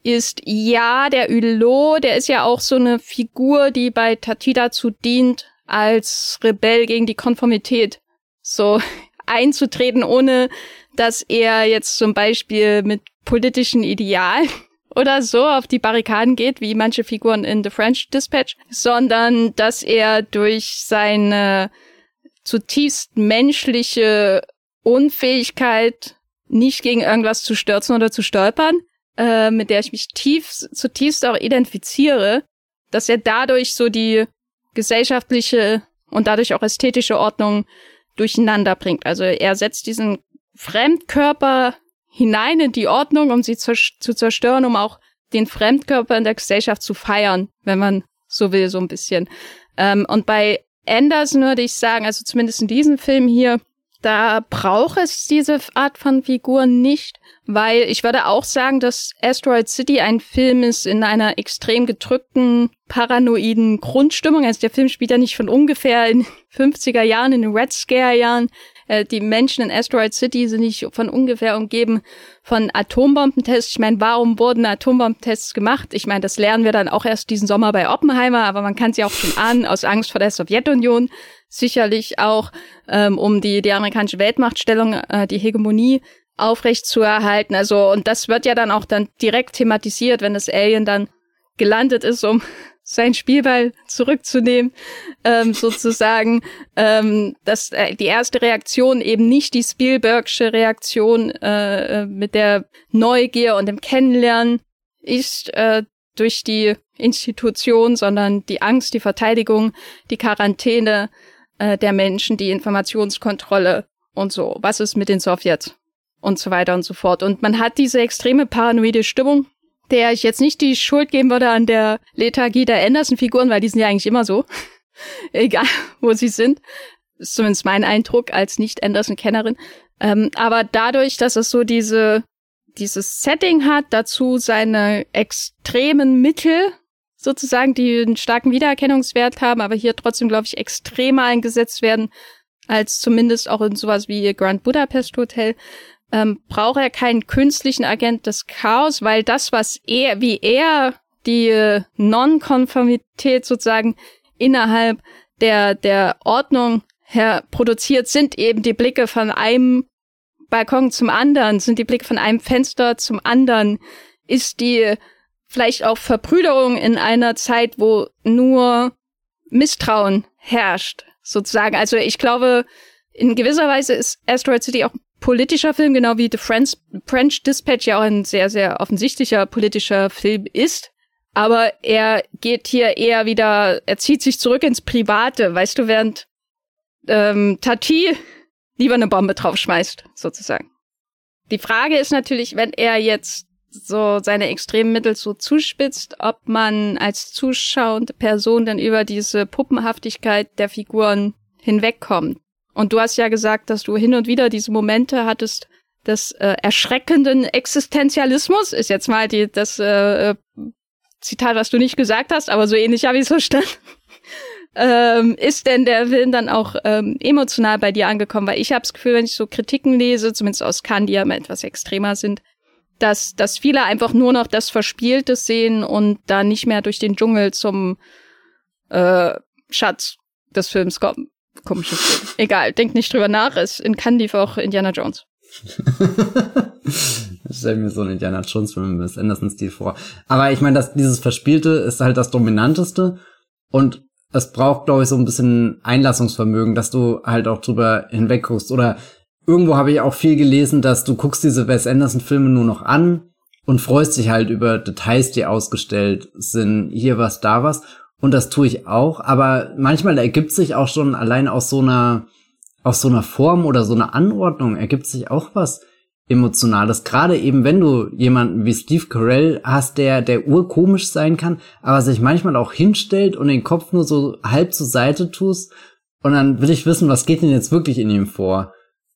ist, ja, der Hulot, der ist ja auch so eine Figur, die bei Tati dazu dient, als Rebell gegen die Konformität. So, einzutreten, ohne dass er jetzt zum Beispiel mit politischen Idealen oder so auf die Barrikaden geht, wie manche Figuren in The French Dispatch, sondern dass er durch seine zutiefst menschliche Unfähigkeit, nicht gegen irgendwas zu stürzen oder zu stolpern, äh, mit der ich mich tief, zutiefst auch identifiziere, dass er dadurch so die gesellschaftliche und dadurch auch ästhetische Ordnung durcheinander bringt. Also er setzt diesen Fremdkörper hinein in die Ordnung, um sie zu, zerstören, um auch den Fremdkörper in der Gesellschaft zu feiern, wenn man so will, so ein bisschen. Ähm, und bei Anderson würde ich sagen, also zumindest in diesem Film hier, da braucht es diese Art von Figuren nicht, weil ich würde auch sagen, dass Asteroid City ein Film ist in einer extrem gedrückten, paranoiden Grundstimmung. Also der Film spielt ja nicht von ungefähr in 50er Jahren, in den Red Scare Jahren. Äh, die Menschen in Asteroid City sind nicht von ungefähr umgeben von Atombombentests. Ich meine, warum wurden Atombombentests gemacht? Ich meine, das lernen wir dann auch erst diesen Sommer bei Oppenheimer, aber man kann sie auch schon ahnen, aus Angst vor der Sowjetunion sicherlich auch, ähm, um die, die amerikanische Weltmachtstellung, äh, die Hegemonie aufrecht zu erhalten. Also, und das wird ja dann auch dann direkt thematisiert, wenn das Alien dann gelandet ist, um sein Spielball zurückzunehmen, ähm, sozusagen, ähm, dass äh, die erste Reaktion eben nicht die Spielbergsche Reaktion äh, äh, mit der Neugier und dem Kennenlernen ist äh, durch die Institution, sondern die Angst, die Verteidigung, die Quarantäne, äh, der Menschen die Informationskontrolle und so. Was ist mit den Sowjets? Und so weiter und so fort. Und man hat diese extreme paranoide Stimmung, der ich jetzt nicht die Schuld geben würde an der Lethargie der Anderson-Figuren, weil die sind ja eigentlich immer so. Egal, wo sie sind. Ist zumindest mein Eindruck als Nicht-Anderson-Kennerin. Ähm, aber dadurch, dass es so diese, dieses Setting hat, dazu seine extremen Mittel, sozusagen, die einen starken Wiedererkennungswert haben, aber hier trotzdem, glaube ich, extremer eingesetzt werden, als zumindest auch in sowas wie Grand Budapest Hotel, ähm, braucht er keinen künstlichen Agent des Chaos, weil das, was er, wie er die äh, Non-Konformität sozusagen innerhalb der, der Ordnung her produziert, sind eben die Blicke von einem Balkon zum anderen, sind die Blicke von einem Fenster zum anderen, ist die vielleicht auch Verbrüderung in einer Zeit, wo nur Misstrauen herrscht, sozusagen. Also ich glaube, in gewisser Weise ist Asteroid City auch ein politischer Film, genau wie The French, French Dispatch ja auch ein sehr, sehr offensichtlicher politischer Film ist. Aber er geht hier eher wieder, er zieht sich zurück ins Private, weißt du, während ähm, Tati lieber eine Bombe draufschmeißt, sozusagen. Die Frage ist natürlich, wenn er jetzt so seine extremen Mittel so zuspitzt, ob man als zuschauende Person dann über diese Puppenhaftigkeit der Figuren hinwegkommt. Und du hast ja gesagt, dass du hin und wieder diese Momente hattest des äh, erschreckenden Existenzialismus, ist jetzt mal die, das äh, Zitat, was du nicht gesagt hast, aber so ähnlich habe ich es verstanden. ähm, ist denn der Film dann auch ähm, emotional bei dir angekommen? Weil ich habe das Gefühl, wenn ich so Kritiken lese, zumindest aus Cannes, die ja immer etwas extremer sind, dass, dass viele einfach nur noch das Verspielte sehen und da nicht mehr durch den Dschungel zum äh, Schatz des Films kommen. Komisches Film. Egal, denk nicht drüber nach. Es in lief auch Indiana Jones. ich stelle mir so einen Indiana Jones Film mit Anderson-Stil vor. Aber ich meine, dass dieses Verspielte ist halt das Dominanteste und es braucht, glaube ich, so ein bisschen Einlassungsvermögen, dass du halt auch drüber hinweg guckst. Oder irgendwo habe ich auch viel gelesen, dass du guckst diese Wes Anderson-Filme nur noch an und freust dich halt über Details, die ausgestellt sind. Hier was, da was. Und das tue ich auch. Aber manchmal ergibt sich auch schon allein aus so einer, aus so einer Form oder so einer Anordnung ergibt sich auch was Emotionales. Gerade eben, wenn du jemanden wie Steve Carell hast, der, der urkomisch sein kann, aber sich manchmal auch hinstellt und den Kopf nur so halb zur Seite tust. Und dann will ich wissen, was geht denn jetzt wirklich in ihm vor?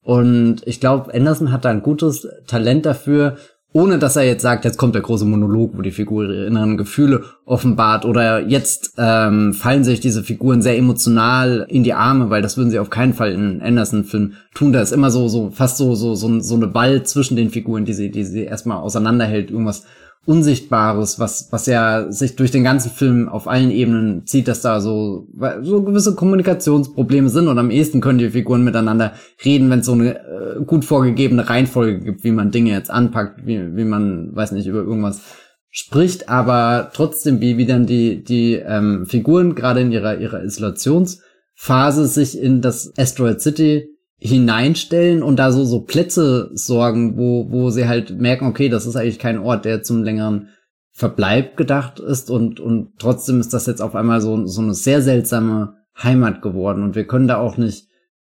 Und ich glaube, Anderson hat da ein gutes Talent dafür, ohne dass er jetzt sagt, jetzt kommt der große Monolog, wo die Figur ihre inneren Gefühle offenbart oder jetzt ähm, fallen sich diese Figuren sehr emotional in die Arme, weil das würden sie auf keinen Fall in Anderson-Film tun. Da ist immer so, so fast so, so, so, so eine Ball zwischen den Figuren, die sie, die sie erstmal auseinanderhält, irgendwas Unsichtbares, was, was ja sich durch den ganzen Film auf allen Ebenen zieht, dass da so, so gewisse Kommunikationsprobleme sind und am ehesten können die Figuren miteinander reden, wenn es so eine äh, gut vorgegebene Reihenfolge gibt, wie man Dinge jetzt anpackt, wie, wie man, weiß nicht, über irgendwas spricht, aber trotzdem, wie, wie dann die, die ähm, Figuren gerade in ihrer, ihrer Isolationsphase sich in das Asteroid City hineinstellen und da so, so Plätze sorgen, wo, wo sie halt merken, okay, das ist eigentlich kein Ort, der zum längeren Verbleib gedacht ist und, und trotzdem ist das jetzt auf einmal so, so eine sehr seltsame Heimat geworden und wir können da auch nicht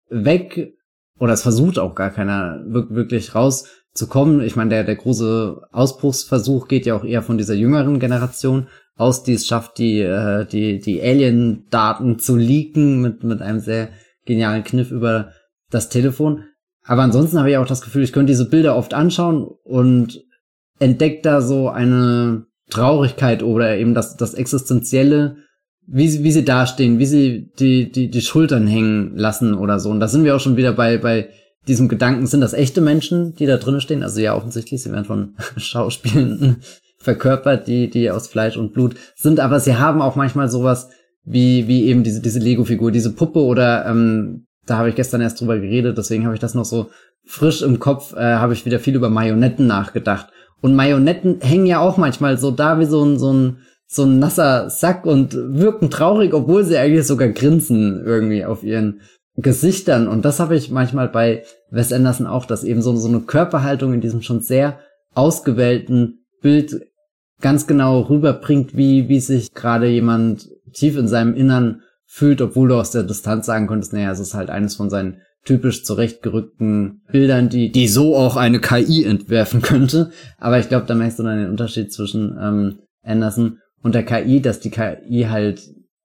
weg oder es versucht auch gar keiner wirklich rauszukommen. Ich meine, der, der große Ausbruchsversuch geht ja auch eher von dieser jüngeren Generation aus, die es schafft, die, äh, die, die Alien-Daten zu leaken mit, mit einem sehr genialen Kniff über das Telefon. Aber ansonsten habe ich auch das Gefühl, ich könnte diese Bilder oft anschauen und entdeckt da so eine Traurigkeit oder eben das, das Existenzielle, wie sie, wie sie dastehen, wie sie die, die, die Schultern hängen lassen oder so. Und da sind wir auch schon wieder bei, bei diesem Gedanken, sind das echte Menschen, die da drinnen stehen? Also ja, offensichtlich, sie werden von Schauspielenden verkörpert, die, die aus Fleisch und Blut sind, aber sie haben auch manchmal sowas wie, wie eben diese, diese Lego-Figur, diese Puppe oder ähm, da habe ich gestern erst drüber geredet, deswegen habe ich das noch so frisch im Kopf, äh, habe ich wieder viel über Marionetten nachgedacht. Und Marionetten hängen ja auch manchmal so da wie so ein, so ein, so ein nasser Sack und wirken traurig, obwohl sie eigentlich sogar grinsen irgendwie auf ihren Gesichtern. Und das habe ich manchmal bei Wes Anderson auch, dass eben so, so eine Körperhaltung in diesem schon sehr ausgewählten Bild ganz genau rüberbringt, wie, wie sich gerade jemand tief in seinem Innern fühlt, obwohl du aus der Distanz sagen könntest, naja, es ist halt eines von seinen typisch zurechtgerückten Bildern, die, die so auch eine KI entwerfen könnte. Aber ich glaube, da merkst du dann den Unterschied zwischen ähm, Anderson und der KI, dass die KI halt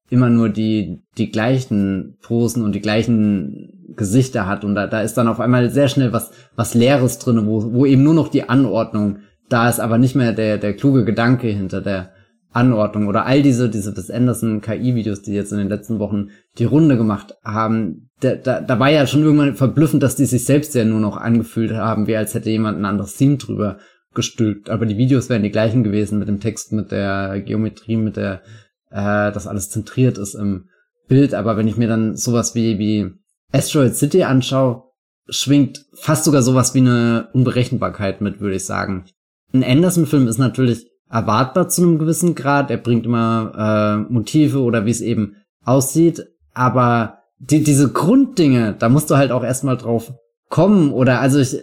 immer nur die, die gleichen Posen und die gleichen Gesichter hat. Und da, da ist dann auf einmal sehr schnell was, was Leeres drin, wo, wo eben nur noch die Anordnung da ist, aber nicht mehr der, der kluge Gedanke hinter der Anordnung oder all diese, diese bis Anderson KI-Videos, die jetzt in den letzten Wochen die Runde gemacht haben, da, da, da war ja schon irgendwann verblüffend, dass die sich selbst ja nur noch angefühlt haben, wie als hätte jemand ein anderes Theme drüber gestülpt. Aber die Videos wären die gleichen gewesen mit dem Text, mit der Geometrie, mit der, äh, das alles zentriert ist im Bild. Aber wenn ich mir dann sowas wie, wie Asteroid City anschaue, schwingt fast sogar sowas wie eine Unberechenbarkeit mit, würde ich sagen. Ein Anderson-Film ist natürlich erwartbar zu einem gewissen Grad. Er bringt immer äh, Motive oder wie es eben aussieht. Aber die, diese Grunddinge, da musst du halt auch erstmal drauf kommen. Oder also ich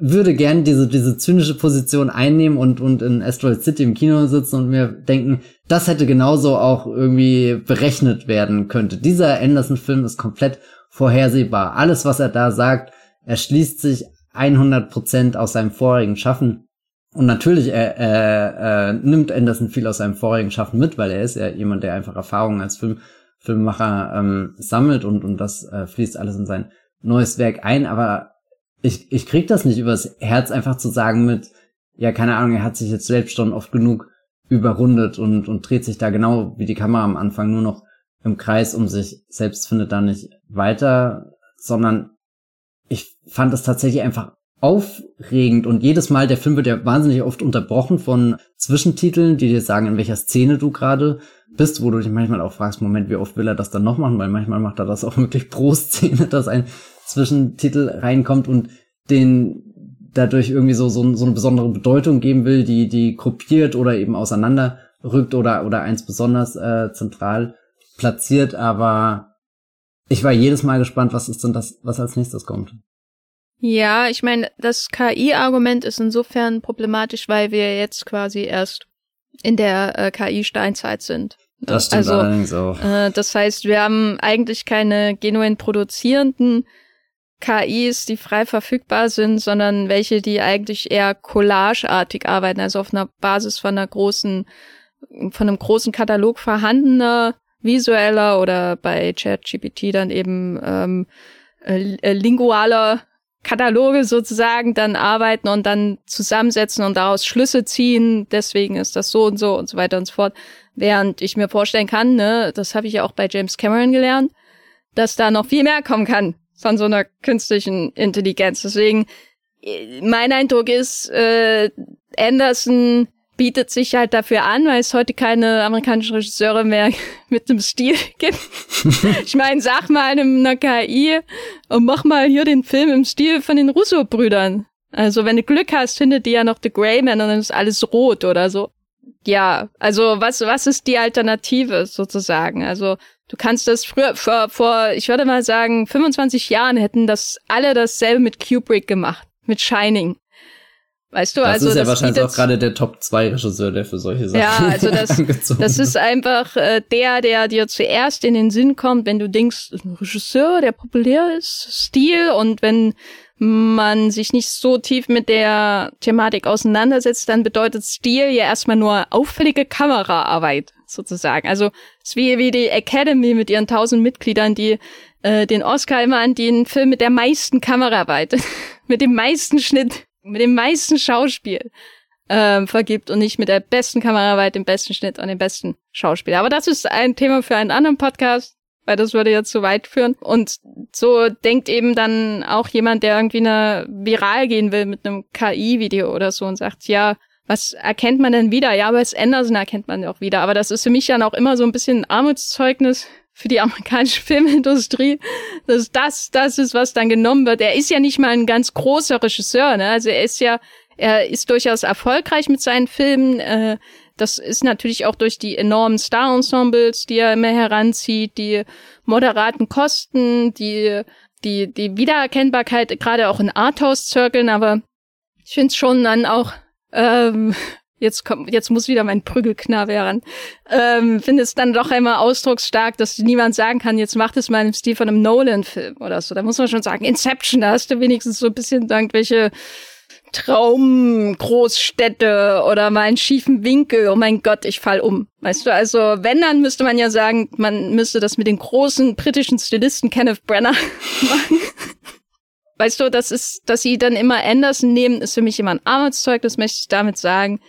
würde gern diese, diese zynische Position einnehmen und, und in Asteroid City im Kino sitzen und mir denken, das hätte genauso auch irgendwie berechnet werden könnte. Dieser Anderson-Film ist komplett vorhersehbar. Alles, was er da sagt, erschließt sich 100% aus seinem vorigen Schaffen. Und natürlich er, er, er nimmt Anderson viel aus seinem vorigen Schaffen mit, weil er ist ja jemand, der einfach Erfahrungen als Film, Filmemacher ähm, sammelt und, und das äh, fließt alles in sein neues Werk ein. Aber ich, ich krieg das nicht übers Herz, einfach zu sagen mit, ja, keine Ahnung, er hat sich jetzt selbst schon oft genug überrundet und, und dreht sich da genau wie die Kamera am Anfang nur noch im Kreis um sich selbst, findet da nicht weiter, sondern ich fand es tatsächlich einfach aufregend. Und jedes Mal, der Film wird ja wahnsinnig oft unterbrochen von Zwischentiteln, die dir sagen, in welcher Szene du gerade bist, wo du dich manchmal auch fragst, Moment, wie oft will er das dann noch machen, weil manchmal macht er das auch wirklich pro Szene, dass ein Zwischentitel reinkommt und den dadurch irgendwie so, so, so eine besondere Bedeutung geben will, die, die gruppiert oder eben auseinanderrückt oder, oder eins besonders äh, zentral platziert, aber ich war jedes Mal gespannt, was ist denn das, was als nächstes kommt. Ja, ich meine, das KI-Argument ist insofern problematisch, weil wir jetzt quasi erst in der äh, KI-Steinzeit sind. Das stimmt also, allerdings auch. Äh, das heißt, wir haben eigentlich keine genuin produzierenden KIs, die frei verfügbar sind, sondern welche, die eigentlich eher collageartig arbeiten, also auf einer Basis von einer großen, von einem großen Katalog vorhandener visueller oder bei ChatGPT dann eben ähm, äh, äh, lingualer Kataloge sozusagen dann arbeiten und dann zusammensetzen und daraus Schlüsse ziehen. Deswegen ist das so und so und so weiter und so fort. Während ich mir vorstellen kann, ne, das habe ich ja auch bei James Cameron gelernt, dass da noch viel mehr kommen kann von so einer künstlichen Intelligenz. Deswegen, äh, mein Eindruck ist, äh, Anderson bietet sich halt dafür an, weil es heute keine amerikanischen Regisseure mehr mit dem Stil gibt. ich meine, sag mal einer KI und mach mal hier den Film im Stil von den Russo-Brüdern. Also wenn du Glück hast, findet die ja noch The Grey Man und dann ist alles rot oder so. Ja, also was, was ist die Alternative sozusagen? Also du kannst das früher, vor, vor, ich würde mal sagen, 25 Jahren hätten das alle dasselbe mit Kubrick gemacht, mit Shining. Weißt du, das also. Das ist ja wahrscheinlich auch gerade der Top 2 Regisseur, der für solche Sachen. Ja, also das, das ist einfach äh, der, der dir zuerst in den Sinn kommt, wenn du denkst, ein Regisseur, der populär ist, Stil und wenn man sich nicht so tief mit der Thematik auseinandersetzt, dann bedeutet Stil ja erstmal nur auffällige Kameraarbeit sozusagen. Also es ist wie, wie die Academy mit ihren tausend Mitgliedern, die äh, den Oscar immer an den Film mit der meisten Kameraarbeit, mit dem meisten Schnitt mit dem meisten Schauspiel ähm, vergibt und nicht mit der besten Kameraarbeit, dem besten Schnitt und dem besten Schauspiel. Aber das ist ein Thema für einen anderen Podcast, weil das würde jetzt zu weit führen. Und so denkt eben dann auch jemand, der irgendwie eine viral gehen will mit einem KI-Video oder so und sagt, ja, was erkennt man denn wieder? Ja, aber es Anderson erkennt man auch wieder. Aber das ist für mich dann auch immer so ein bisschen ein Armutszeugnis für die amerikanische Filmindustrie, dass das das ist, was dann genommen wird. Er ist ja nicht mal ein ganz großer Regisseur, ne? Also er ist ja, er ist durchaus erfolgreich mit seinen Filmen. Äh, das ist natürlich auch durch die enormen Star-Ensembles, die er immer heranzieht, die moderaten Kosten, die die die Wiedererkennbarkeit, gerade auch in Arthouse-Zirkeln. Aber ich finde es schon dann auch ähm, jetzt kommt, jetzt muss wieder mein Prügelknabe heran, ähm, finde es dann doch immer ausdrucksstark, dass niemand sagen kann, jetzt macht es mal im Stil von einem Nolan-Film oder so. Da muss man schon sagen, Inception, da hast du wenigstens so ein bisschen irgendwelche Traumgroßstädte oder mal einen schiefen Winkel. Oh mein Gott, ich fall um. Weißt du, also wenn, dann müsste man ja sagen, man müsste das mit den großen britischen Stilisten Kenneth Brenner machen. Weißt du, das ist, dass sie dann immer Anderson nehmen, ist für mich immer ein Armutszeug, das möchte ich damit sagen.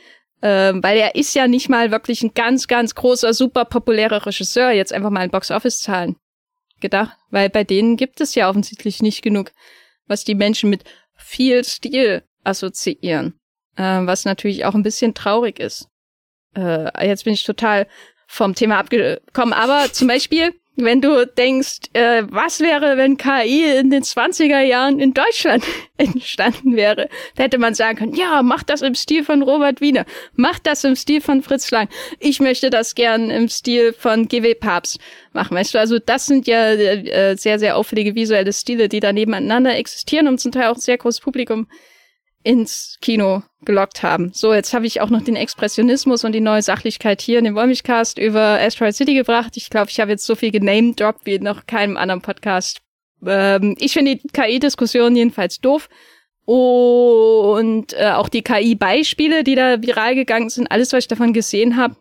Ähm, weil er ist ja nicht mal wirklich ein ganz, ganz großer, super populärer Regisseur. Jetzt einfach mal in Box-Office-Zahlen gedacht. Weil bei denen gibt es ja offensichtlich nicht genug, was die Menschen mit viel Stil assoziieren. Äh, was natürlich auch ein bisschen traurig ist. Äh, jetzt bin ich total vom Thema abgekommen. Aber zum Beispiel wenn du denkst, äh, was wäre, wenn KI in den 20er Jahren in Deutschland entstanden wäre, da hätte man sagen können, ja, mach das im Stil von Robert Wiener, mach das im Stil von Fritz Lang. Ich möchte das gern im Stil von GW Papst machen, weißt du? Also das sind ja äh, sehr, sehr auffällige visuelle Stile, die da nebeneinander existieren und zum Teil auch ein sehr großes Publikum ins Kino gelockt haben. So, jetzt habe ich auch noch den Expressionismus und die neue Sachlichkeit hier in dem Wollmilchcast über Asteroid City gebracht. Ich glaube, ich habe jetzt so viel genamedroppt wie noch keinem anderen Podcast. Ähm, ich finde die KI-Diskussion jedenfalls doof. Und äh, auch die KI-Beispiele, die da viral gegangen sind, alles, was ich davon gesehen habe,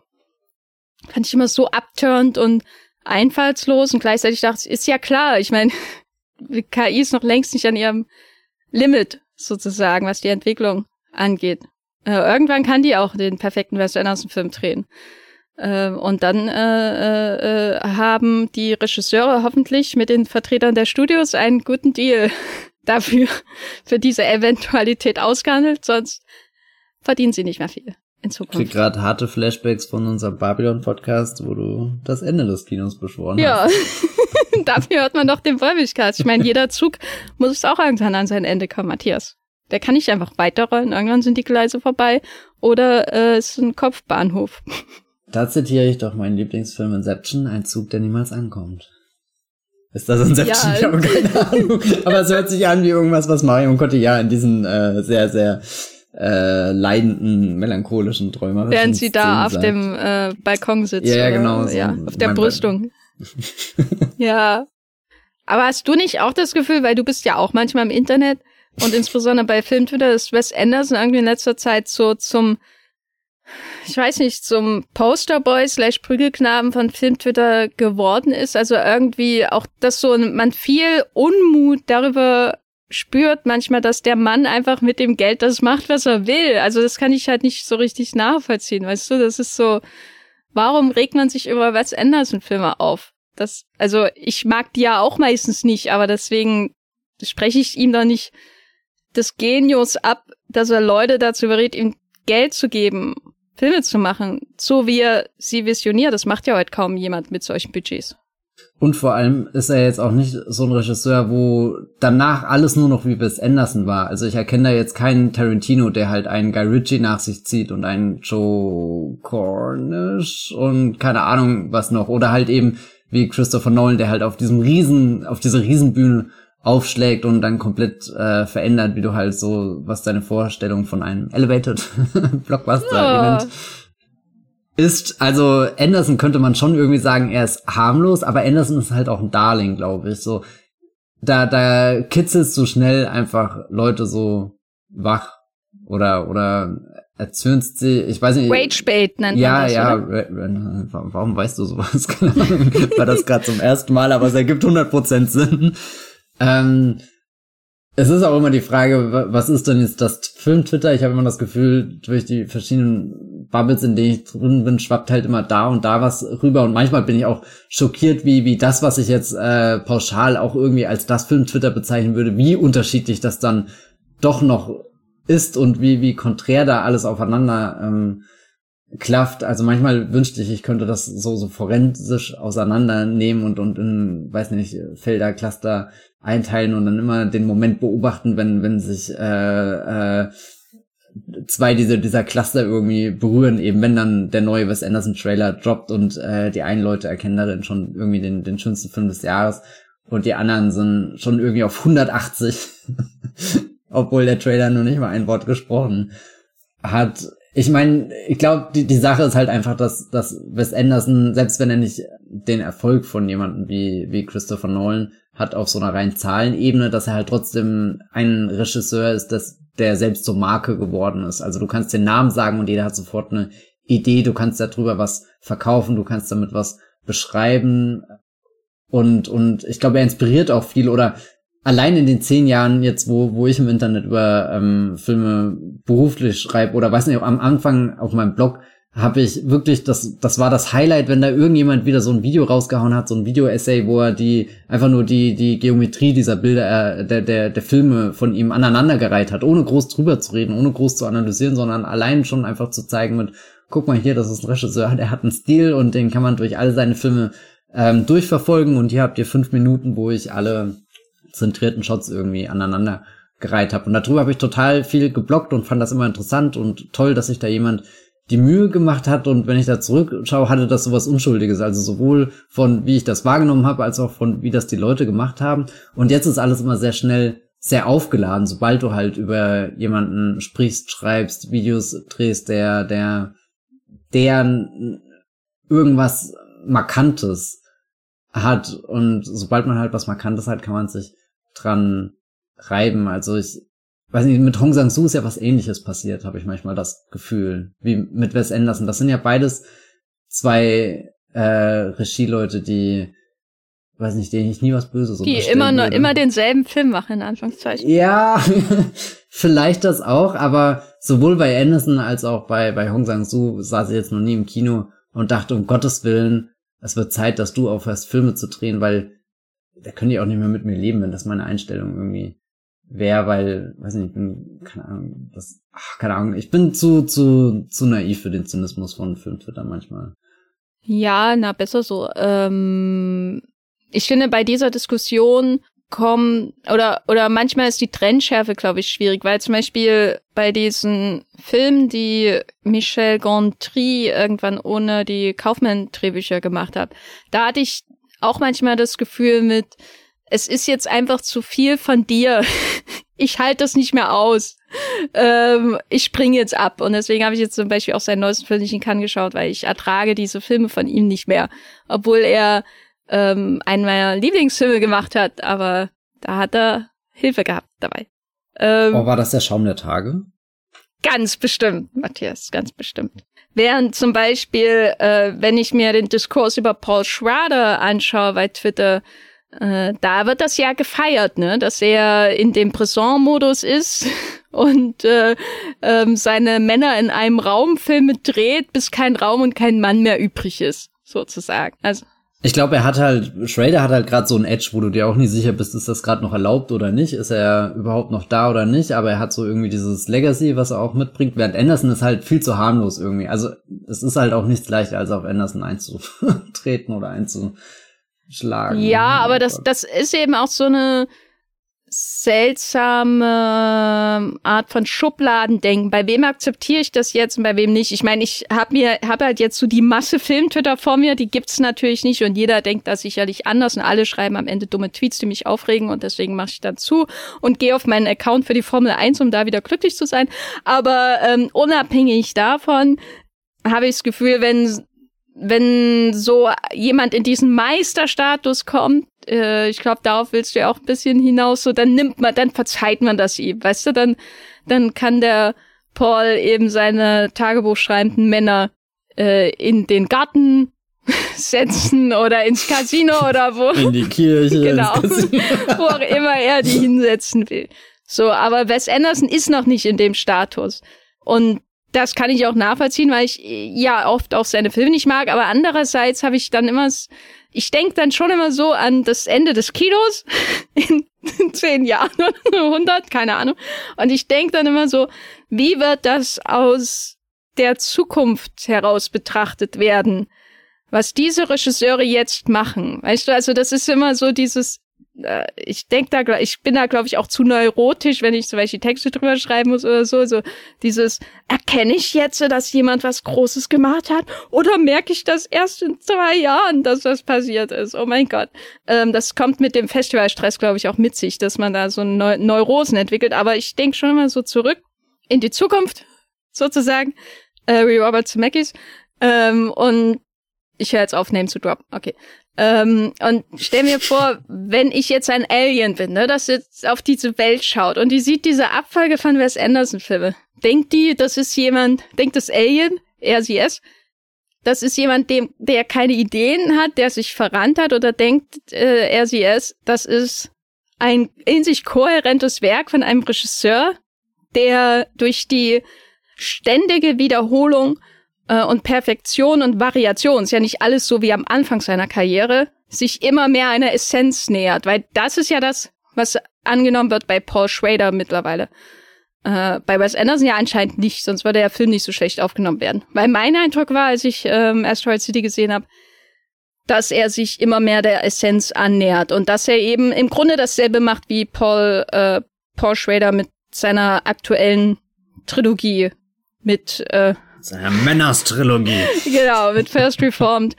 fand ich immer so abturnt und einfallslos und gleichzeitig dachte ich, ist ja klar, ich meine, KI ist noch längst nicht an ihrem Limit sozusagen, was die Entwicklung angeht. Äh, irgendwann kann die auch den perfekten Wes Anderson-Film drehen. Äh, und dann äh, äh, äh, haben die Regisseure hoffentlich mit den Vertretern der Studios einen guten Deal dafür, für diese Eventualität ausgehandelt, sonst verdienen sie nicht mehr viel in Zukunft. Ich krieg gerade harte Flashbacks von unserem Babylon-Podcast, wo du das Ende des Kinos beschworen ja. hast. Ja, dafür hört man doch den Wollmilchcast. Ich meine, jeder Zug muss auch irgendwann an sein Ende kommen, Matthias. Der kann nicht einfach weiterrollen, irgendwann sind die Gleise vorbei oder äh, es ist ein Kopfbahnhof. Da zitiere ich doch meinen Lieblingsfilm Inception, ein Zug, der niemals ankommt. Ist das Inception? Ja, ich habe keine Ahnung. Aber es hört sich an wie irgendwas, was Mario ja in diesen äh, sehr, sehr äh, leidenden, melancholischen Träumer. Während sie da auf sagt. dem äh, Balkon sitzt. Ja, ja genau. So ja, auf der Brüstung. Ja. Aber hast du nicht auch das Gefühl, weil du bist ja auch manchmal im Internet, und insbesondere bei Filmtwitter ist Wes Anderson irgendwie in letzter Zeit so zum, ich weiß nicht, zum Posterboy slash Prügelknaben von Filmtwitter geworden ist. Also irgendwie auch, dass so man viel Unmut darüber spürt manchmal, dass der Mann einfach mit dem Geld das macht, was er will. Also das kann ich halt nicht so richtig nachvollziehen, weißt du? Das ist so, warum regt man sich über Wes Anderson Filme auf? Das, also ich mag die ja auch meistens nicht, aber deswegen spreche ich ihm da nicht des Genius ab, dass er Leute dazu berät, ihm Geld zu geben, Filme zu machen, so wie er sie visioniert. Das macht ja heute kaum jemand mit solchen Budgets. Und vor allem ist er jetzt auch nicht so ein Regisseur, wo danach alles nur noch wie Wes Anderson war. Also ich erkenne da jetzt keinen Tarantino, der halt einen Guy Ritchie nach sich zieht und einen Joe Cornish und keine Ahnung was noch. Oder halt eben wie Christopher Nolan, der halt auf diesem riesen, auf dieser Riesenbühne aufschlägt und dann komplett äh, verändert, wie du halt so, was deine Vorstellung von einem Elevated Blockbuster-Event ja. Ist. Also Anderson könnte man schon irgendwie sagen, er ist harmlos, aber Anderson ist halt auch ein Darling, glaube ich. So, da, da kitzelst du schnell einfach Leute so wach oder, oder erzürnst sie, ich weiß nicht. Ragebait nennt ja, man das, Ja, ja, warum weißt du sowas? Keine Ahnung, war das gerade zum ersten Mal, aber es ergibt 100% Sinn. Ähm, es ist auch immer die Frage, was ist denn jetzt das Film-Twitter? Ich habe immer das Gefühl, durch die verschiedenen Bubbles, in denen ich drin bin, schwappt halt immer da und da was rüber. Und manchmal bin ich auch schockiert, wie, wie das, was ich jetzt äh, pauschal auch irgendwie als das Film-Twitter bezeichnen würde, wie unterschiedlich das dann doch noch ist und wie, wie konträr da alles aufeinander ähm, klafft. Also manchmal wünschte ich, ich könnte das so, so forensisch auseinandernehmen und, und in, weiß nicht, Felder, Cluster einteilen und dann immer den Moment beobachten, wenn, wenn sich äh, äh, zwei dieser, dieser Cluster irgendwie berühren, eben wenn dann der neue Wes Anderson Trailer droppt und äh, die einen Leute erkennen darin schon irgendwie den, den schönsten Film des Jahres und die anderen sind schon irgendwie auf 180, obwohl der Trailer nur nicht mal ein Wort gesprochen hat. Ich meine, ich glaube, die, die Sache ist halt einfach, dass, dass Wes Anderson, selbst wenn er nicht den Erfolg von jemandem wie, wie Christopher Nolan hat auf so einer rein Zahlenebene, dass er halt trotzdem ein Regisseur ist, dass der selbst zur Marke geworden ist. Also du kannst den Namen sagen und jeder hat sofort eine Idee, du kannst darüber was verkaufen, du kannst damit was beschreiben. Und, und ich glaube, er inspiriert auch viel. Oder allein in den zehn Jahren jetzt, wo, wo ich im Internet über ähm, Filme beruflich schreibe oder weiß nicht, am Anfang auf meinem Blog habe ich wirklich, das, das war das Highlight, wenn da irgendjemand wieder so ein Video rausgehauen hat, so ein Video-Essay, wo er die, einfach nur die, die Geometrie dieser Bilder, äh, der, der, der Filme von ihm aneinandergereiht hat, ohne groß drüber zu reden, ohne groß zu analysieren, sondern allein schon einfach zu zeigen mit, guck mal hier, das ist ein Regisseur, der hat einen Stil und den kann man durch alle seine Filme ähm, durchverfolgen und hier habt ihr fünf Minuten, wo ich alle zentrierten Shots irgendwie aneinander gereiht habe. Und darüber habe ich total viel geblockt und fand das immer interessant und toll, dass sich da jemand die Mühe gemacht hat und wenn ich da zurückschaue, hatte das sowas Unschuldiges, also sowohl von wie ich das wahrgenommen habe, als auch von wie das die Leute gemacht haben. Und jetzt ist alles immer sehr schnell sehr aufgeladen, sobald du halt über jemanden sprichst, schreibst, Videos drehst, der, der, der irgendwas Markantes hat. Und sobald man halt was Markantes hat, kann man sich dran reiben. Also ich weiß nicht, mit Hong Sang-soo ist ja was ähnliches passiert, habe ich manchmal das Gefühl, wie mit Wes Anderson. Das sind ja beides zwei äh, Regieleute, die weiß nicht, denen ich nie was Böses Die immer nur, immer denselben Film machen, in Anführungszeichen. Ja, vielleicht das auch, aber sowohl bei Anderson als auch bei, bei Hong Sang-soo saß ich jetzt noch nie im Kino und dachte, um Gottes Willen, es wird Zeit, dass du aufhörst, Filme zu drehen, weil da können die auch nicht mehr mit mir leben, wenn das meine Einstellung irgendwie wäre, weil, weiß nicht, ich bin, keine Ahnung, das, ach, keine Ahnung, ich bin zu, zu, zu naiv für den Zynismus von Filmtwitter manchmal. Ja, na, besser so. Ähm, ich finde, bei dieser Diskussion kommen, oder, oder manchmal ist die Trennschärfe, glaube ich, schwierig, weil zum Beispiel bei diesen Filmen, die Michel Gondry irgendwann ohne die Kaufmann-Drehbücher gemacht hat, da hatte ich auch manchmal das Gefühl mit, es ist jetzt einfach zu viel von dir. Ich halte das nicht mehr aus. Ähm, ich springe jetzt ab. Und deswegen habe ich jetzt zum Beispiel auch seinen neuesten Film nicht in Cannes geschaut, weil ich ertrage diese Filme von ihm nicht mehr. Obwohl er ähm, einen meiner Lieblingsfilme gemacht hat, aber da hat er Hilfe gehabt dabei. Ähm, oh, war das der Schaum der Tage? Ganz bestimmt, Matthias, ganz bestimmt. Während zum Beispiel, äh, wenn ich mir den Diskurs über Paul Schrader anschaue bei Twitter, äh, da wird das ja gefeiert, ne, dass er in dem Prison-Modus ist und äh, ähm, seine Männer in einem Raum Filme dreht, bis kein Raum und kein Mann mehr übrig ist, sozusagen. Also ich glaube, er hat halt, Schrader hat halt gerade so ein Edge, wo du dir auch nicht sicher bist, ist das gerade noch erlaubt oder nicht, ist er überhaupt noch da oder nicht, aber er hat so irgendwie dieses Legacy, was er auch mitbringt, während Anderson ist halt viel zu harmlos irgendwie. Also es ist halt auch nichts leichter, als auf Anderson einzutreten oder einzu schlagen. Ja, aber das, das ist eben auch so eine seltsame Art von Schubladendenken. Bei wem akzeptiere ich das jetzt und bei wem nicht? Ich meine, ich habe mir habe halt jetzt so die Masse Filmtwitter vor mir, die gibt's natürlich nicht und jeder denkt da sicherlich anders und alle schreiben am Ende dumme Tweets, die mich aufregen und deswegen mache ich dann zu und gehe auf meinen Account für die Formel 1, um da wieder glücklich zu sein. Aber ähm, unabhängig davon habe ich das Gefühl, wenn wenn so jemand in diesen Meisterstatus kommt, äh, ich glaube, darauf willst du ja auch ein bisschen hinaus, so dann nimmt man, dann verzeiht man das ihm, weißt du, dann, dann kann der Paul eben seine tagebuchschreibenden Männer äh, in den Garten setzen oder ins Casino oder wo. In die Kirche. genau. wo auch immer er die hinsetzen will. So, aber Wes Anderson ist noch nicht in dem Status. Und das kann ich auch nachvollziehen, weil ich ja oft auch seine Filme nicht mag, aber andererseits habe ich dann immer, ich denke dann schon immer so an das Ende des Kinos in, zehn Jahren oder 100, keine Ahnung. Und ich denke dann immer so, wie wird das aus der Zukunft heraus betrachtet werden? Was diese Regisseure jetzt machen. Weißt du, also das ist immer so dieses, ich denke da, ich bin da, glaube ich, auch zu neurotisch, wenn ich zum Beispiel Texte drüber schreiben muss oder so. So dieses, erkenne ich jetzt, dass jemand was Großes gemacht hat? Oder merke ich das erst in zwei Jahren, dass das passiert ist? Oh mein Gott. Ähm, das kommt mit dem Festivalstress, glaube ich, auch mit sich, dass man da so Neu Neurosen entwickelt. Aber ich denke schon mal so zurück in die Zukunft, sozusagen, äh, wie Robert Zemeckis. Ähm, und ich höre jetzt auf, Name zu droppen. Okay. Ähm, und stell mir vor, wenn ich jetzt ein Alien bin, ne, das jetzt auf diese Welt schaut und die sieht diese Abfolge von Wes Anderson-Filme. Denkt die, das ist jemand, denkt das Alien, er, sie, es, das ist jemand, dem, der keine Ideen hat, der sich verrannt hat oder denkt, äh, er, sie, es, das ist ein in sich kohärentes Werk von einem Regisseur, der durch die ständige Wiederholung und Perfektion und Variation, ist ja nicht alles so wie am Anfang seiner Karriere, sich immer mehr einer Essenz nähert, weil das ist ja das, was angenommen wird bei Paul Schrader mittlerweile. Äh, bei Wes Anderson ja anscheinend nicht, sonst würde der Film nicht so schlecht aufgenommen werden. Weil mein Eindruck war, als ich ähm, Asteroid City gesehen habe, dass er sich immer mehr der Essenz annähert und dass er eben im Grunde dasselbe macht wie Paul, äh, Paul Schrader mit seiner aktuellen Trilogie mit äh, seiner Männers-Trilogie. genau, mit First Reformed,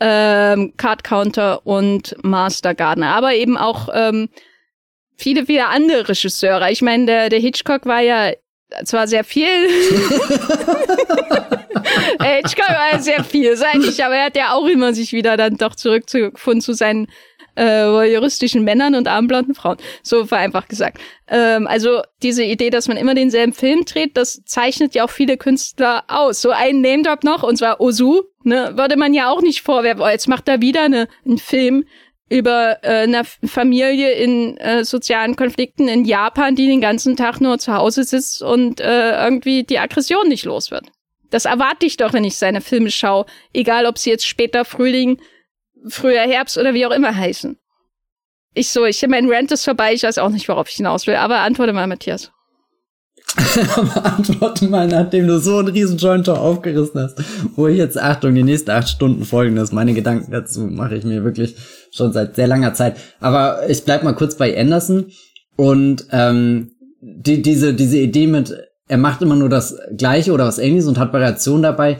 ähm, Card Counter und Master Gardener. Aber eben auch ähm, viele, viele andere Regisseure. Ich meine, der, der Hitchcock war ja zwar sehr viel. Hitchcock war ja sehr vielseitig, aber er hat ja auch immer sich wieder dann doch zurückgefunden zu seinen äh, juristischen Männern und armblonden Frauen. So vereinfacht gesagt. Ähm, also diese Idee, dass man immer denselben Film dreht, das zeichnet ja auch viele Künstler aus. So ein Name-Drop noch, und zwar Ozu, ne, würde man ja auch nicht vorwerfen, oh, jetzt macht er wieder eine, einen Film über äh, eine Familie in äh, sozialen Konflikten in Japan, die den ganzen Tag nur zu Hause sitzt und äh, irgendwie die Aggression nicht los wird. Das erwarte ich doch, wenn ich seine Filme schaue, egal ob sie jetzt später Frühling früher Herbst oder wie auch immer heißen. Ich so, ich mein Rant ist vorbei, ich weiß auch nicht, worauf ich hinaus will, aber antworte mal, Matthias. antworte mal, nachdem du so einen riesen Joint aufgerissen hast, wo ich jetzt, Achtung, die nächsten acht Stunden folgen, das meine Gedanken dazu mache ich mir wirklich schon seit sehr langer Zeit. Aber ich bleib mal kurz bei Anderson und ähm, die, diese, diese Idee mit, er macht immer nur das Gleiche oder was ähnliches und hat Variationen dabei.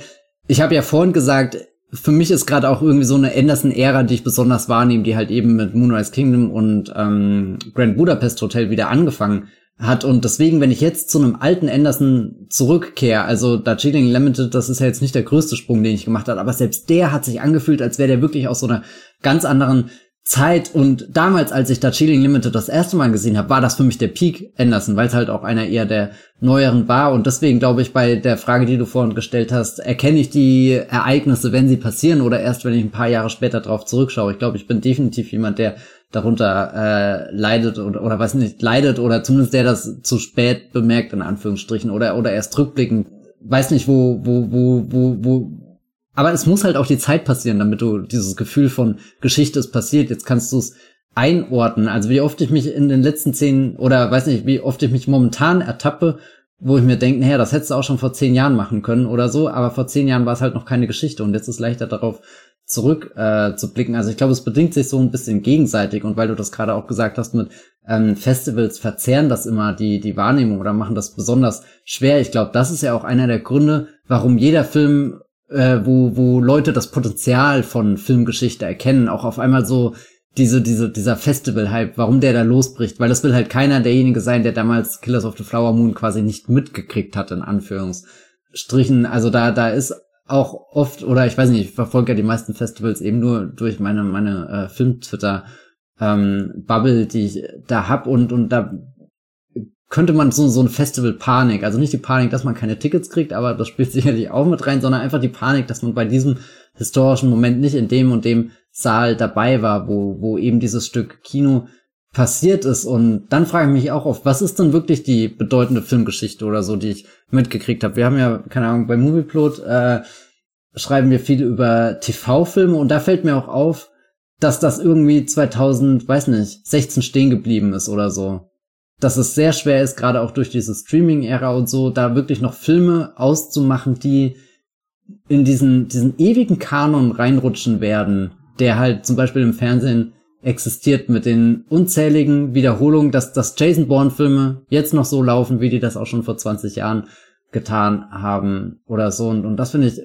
Ich habe ja vorhin gesagt, für mich ist gerade auch irgendwie so eine Anderson-Ära, die ich besonders wahrnehme, die halt eben mit Moonrise Kingdom und ähm, Grand Budapest Hotel wieder angefangen hat. Und deswegen, wenn ich jetzt zu einem alten Anderson zurückkehre, also da Chilling Limited, das ist ja jetzt nicht der größte Sprung, den ich gemacht habe, aber selbst der hat sich angefühlt, als wäre der wirklich aus so einer ganz anderen Zeit und damals, als ich da Chilling Limited das erste Mal gesehen habe, war das für mich der Peak Anderson, weil es halt auch einer eher der neueren war und deswegen glaube ich bei der Frage, die du vorhin gestellt hast, erkenne ich die Ereignisse, wenn sie passieren oder erst, wenn ich ein paar Jahre später drauf zurückschaue. Ich glaube, ich bin definitiv jemand, der darunter äh, leidet oder, oder weiß nicht, leidet oder zumindest der das zu spät bemerkt in Anführungsstrichen oder oder erst rückblickend weiß nicht, wo wo wo wo wo aber es muss halt auch die Zeit passieren, damit du dieses Gefühl von Geschichte ist passiert. Jetzt kannst du es einordnen. Also wie oft ich mich in den letzten zehn oder weiß nicht, wie oft ich mich momentan ertappe, wo ich mir denke, naja, das hättest du auch schon vor zehn Jahren machen können oder so, aber vor zehn Jahren war es halt noch keine Geschichte und jetzt ist leichter darauf zurück äh, zu blicken. Also ich glaube, es bedingt sich so ein bisschen gegenseitig und weil du das gerade auch gesagt hast mit ähm, Festivals verzerren das immer die die Wahrnehmung oder machen das besonders schwer. Ich glaube, das ist ja auch einer der Gründe, warum jeder Film äh, wo, wo Leute das Potenzial von Filmgeschichte erkennen, auch auf einmal so diese, diese, dieser Festival-Hype, warum der da losbricht, weil das will halt keiner derjenige sein, der damals Killers of the Flower Moon quasi nicht mitgekriegt hat, in Anführungsstrichen. Also da, da ist auch oft, oder ich weiß nicht, ich verfolge ja die meisten Festivals eben nur durch meine, meine äh, Film-Twitter ähm, die ich da hab und, und da könnte man so, so ein Festival-Panik, also nicht die Panik, dass man keine Tickets kriegt, aber das spielt sicherlich auch mit rein, sondern einfach die Panik, dass man bei diesem historischen Moment nicht in dem und dem Saal dabei war, wo, wo eben dieses Stück Kino passiert ist. Und dann frage ich mich auch oft, was ist denn wirklich die bedeutende Filmgeschichte oder so, die ich mitgekriegt habe? Wir haben ja, keine Ahnung, bei Movieplot äh, schreiben wir viel über TV-Filme und da fällt mir auch auf, dass das irgendwie 2000, weiß nicht, 16 stehen geblieben ist oder so dass es sehr schwer ist, gerade auch durch diese Streaming-Ära und so, da wirklich noch Filme auszumachen, die in diesen, diesen ewigen Kanon reinrutschen werden, der halt zum Beispiel im Fernsehen existiert mit den unzähligen Wiederholungen, dass, dass Jason Bourne-Filme jetzt noch so laufen, wie die das auch schon vor 20 Jahren getan haben oder so. Und, und das finde ich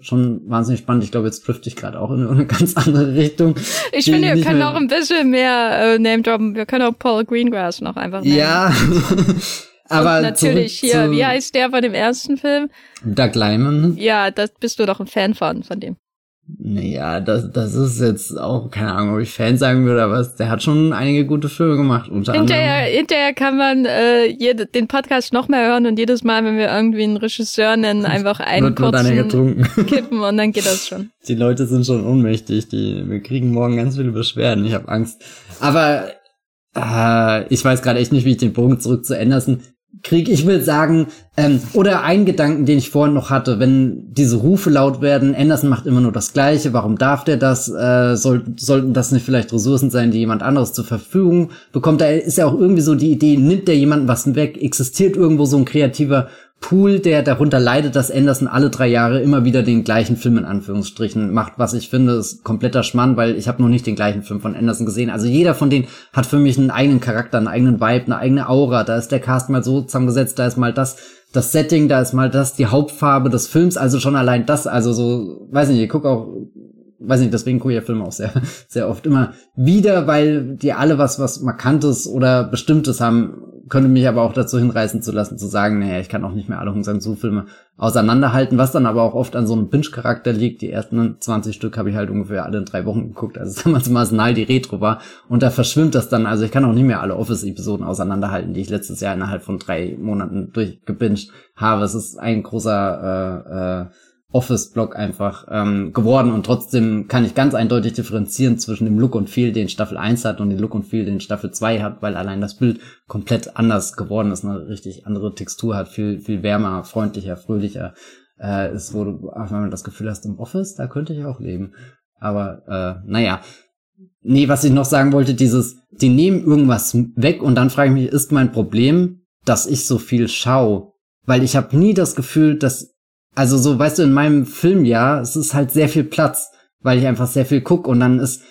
schon wahnsinnig spannend. Ich glaube, jetzt drifte ich gerade auch in eine ganz andere Richtung. Ich finde, wir können auch ein bisschen mehr äh, Name droppen. Wir können auch Paul Greengrass noch einfach nehmen. Ja. Aber Und natürlich hier, wie heißt der von dem ersten Film? Doug Lyman. Ja, das bist du doch ein Fan von, von dem. Naja, das, das ist jetzt auch, keine Ahnung, ob ich Fan sagen würde, aber der hat schon einige gute Filme gemacht. Unter hinterher, anderem. hinterher kann man äh, jede, den Podcast noch mehr hören und jedes Mal, wenn wir irgendwie einen Regisseur nennen, einfach einen kurzen kippen und dann geht das schon. Die Leute sind schon ohnmächtig, die, wir kriegen morgen ganz viele Beschwerden, ich habe Angst. Aber äh, ich weiß gerade echt nicht, wie ich den Bogen zurück zu Anderson krieg. Ich will sagen, ähm, oder ein Gedanken, den ich vorhin noch hatte, wenn diese Rufe laut werden, Anderson macht immer nur das Gleiche, warum darf der das? Äh, soll, sollten das nicht vielleicht Ressourcen sein, die jemand anderes zur Verfügung bekommt? Da ist ja auch irgendwie so die Idee, nimmt der jemanden was weg? Existiert irgendwo so ein kreativer Pool, der darunter leidet, dass Anderson alle drei Jahre immer wieder den gleichen Film in Anführungsstrichen macht, was ich finde, ist kompletter Schmann, weil ich habe noch nicht den gleichen Film von Anderson gesehen. Also jeder von denen hat für mich einen eigenen Charakter, einen eigenen Vibe, eine eigene Aura. Da ist der Cast mal so zusammengesetzt, da ist mal das, das Setting, da ist mal das, die Hauptfarbe des Films, also schon allein das, also so, weiß nicht, ich gucke auch weiß nicht, deswegen gucke ich ja Filme auch sehr, sehr oft immer wieder, weil die alle was, was Markantes oder Bestimmtes haben könnte mich aber auch dazu hinreißen zu lassen, zu sagen, naja, ich kann auch nicht mehr alle Hong Sang-Soo-Filme auseinanderhalten, was dann aber auch oft an so einem Binge-Charakter liegt. Die ersten 20 Stück habe ich halt ungefähr alle in drei Wochen geguckt, als es damals mal die Retro war. Und da verschwimmt das dann, also ich kann auch nicht mehr alle Office-Episoden auseinanderhalten, die ich letztes Jahr innerhalb von drei Monaten durchgebinged habe. Es ist ein großer äh, äh, Office-Block einfach ähm, geworden und trotzdem kann ich ganz eindeutig differenzieren zwischen dem Look und Feel, den Staffel 1 hat und dem Look und Feel, den Staffel 2 hat, weil allein das Bild komplett anders geworden ist, eine richtig andere Textur hat, viel, viel wärmer, freundlicher, fröhlicher äh, ist, wo du, ach, wenn man das Gefühl hast, im Office, da könnte ich auch leben. Aber äh, naja. Nee, was ich noch sagen wollte, dieses, die nehmen irgendwas weg und dann frage ich mich, ist mein Problem, dass ich so viel schau? Weil ich habe nie das Gefühl, dass also so, weißt du, in meinem Filmjahr, es ist halt sehr viel Platz, weil ich einfach sehr viel guck und dann ist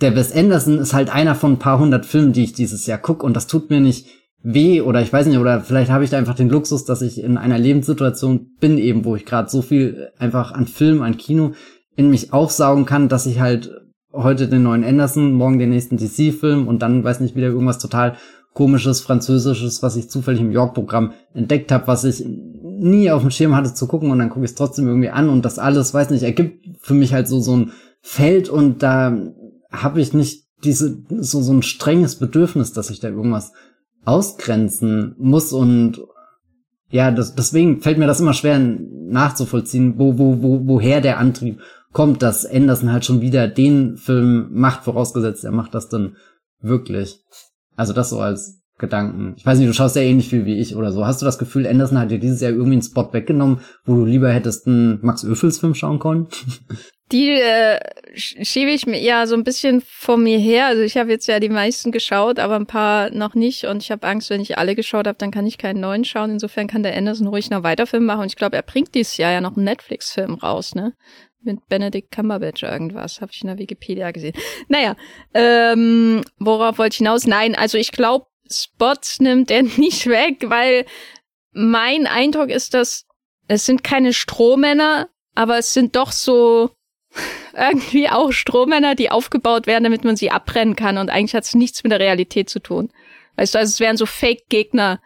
der Wes Anderson ist halt einer von ein paar hundert Filmen, die ich dieses Jahr guck und das tut mir nicht weh oder ich weiß nicht, oder vielleicht habe ich da einfach den Luxus, dass ich in einer Lebenssituation bin eben, wo ich gerade so viel einfach an Film, an Kino in mich aufsaugen kann, dass ich halt heute den neuen Anderson, morgen den nächsten DC-Film und dann weiß nicht wieder irgendwas total komisches Französisches, was ich zufällig im York-Programm entdeckt habe, was ich nie auf dem Schirm hatte zu gucken und dann gucke ich es trotzdem irgendwie an und das alles, weiß nicht, ergibt für mich halt so so ein Feld und da habe ich nicht diese so so ein strenges Bedürfnis, dass ich da irgendwas ausgrenzen muss und ja, das, deswegen fällt mir das immer schwer nachzuvollziehen, wo, wo, wo, woher der Antrieb kommt, dass Anderson halt schon wieder den Film macht, vorausgesetzt, er macht das dann wirklich. Also das so als Gedanken. Ich weiß nicht, du schaust ja ähnlich viel wie ich oder so. Hast du das Gefühl, Anderson hat dir dieses Jahr irgendwie einen Spot weggenommen, wo du lieber hättest einen Max Öfels Film schauen können? Die äh, schiebe ich mir ja so ein bisschen vor mir her. Also ich habe jetzt ja die meisten geschaut, aber ein paar noch nicht. Und ich habe Angst, wenn ich alle geschaut habe, dann kann ich keinen neuen schauen. Insofern kann der Anderson ruhig noch weiter Film machen. Und ich glaube, er bringt dieses Jahr ja noch einen Netflix-Film raus, ne? Mit Benedict Cumberbatch irgendwas, habe ich in der Wikipedia gesehen. Naja, ähm, worauf wollte ich hinaus? Nein, also ich glaube, Spots nimmt er nicht weg, weil mein Eindruck ist, dass es sind keine Strohmänner, aber es sind doch so irgendwie auch Strohmänner, die aufgebaut werden, damit man sie abbrennen kann. Und eigentlich hat es nichts mit der Realität zu tun. Weißt du, also es wären so Fake-Gegner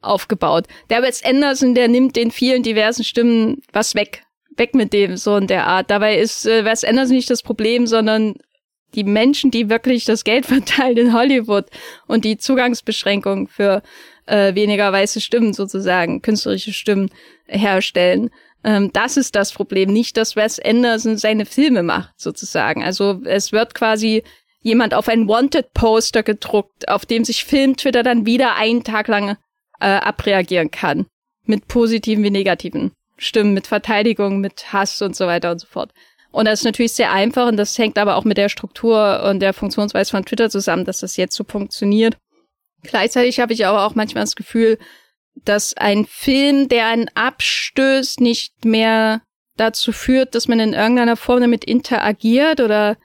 aufgebaut. Der Wes Anderson, der nimmt den vielen diversen Stimmen was weg. Weg mit dem, so in der Art. Dabei ist äh, Wes Anderson nicht das Problem, sondern die Menschen, die wirklich das Geld verteilen in Hollywood und die Zugangsbeschränkung für äh, weniger weiße Stimmen sozusagen, künstlerische Stimmen herstellen. Ähm, das ist das Problem, nicht, dass Wes Anderson seine Filme macht sozusagen. Also es wird quasi jemand auf ein Wanted-Poster gedruckt, auf dem sich Film-Twitter dann wieder einen Tag lang äh, abreagieren kann. Mit positiven wie negativen Stimmen, mit Verteidigung, mit Hass und so weiter und so fort. Und das ist natürlich sehr einfach und das hängt aber auch mit der Struktur und der Funktionsweise von Twitter zusammen, dass das jetzt so funktioniert. Gleichzeitig habe ich aber auch manchmal das Gefühl, dass ein Film, der einen abstößt, nicht mehr dazu führt, dass man in irgendeiner Form damit interagiert oder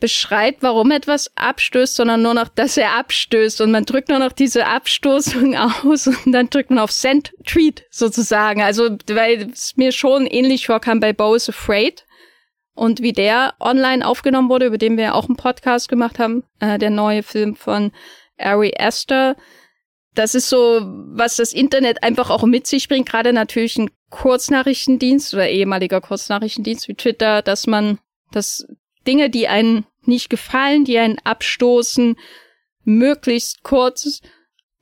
beschreibt, warum etwas abstößt, sondern nur noch, dass er abstößt und man drückt nur noch diese Abstoßung aus und dann drückt man auf Send Tweet sozusagen. Also, weil es mir schon ähnlich vorkam bei Bo is Afraid, und wie der online aufgenommen wurde, über den wir auch einen Podcast gemacht haben, äh, der neue Film von Ari Aster. Das ist so, was das Internet einfach auch mit sich bringt, gerade natürlich ein Kurznachrichtendienst oder ehemaliger Kurznachrichtendienst wie Twitter, dass man, dass Dinge, die einen nicht gefallen, die einen abstoßen, möglichst kurz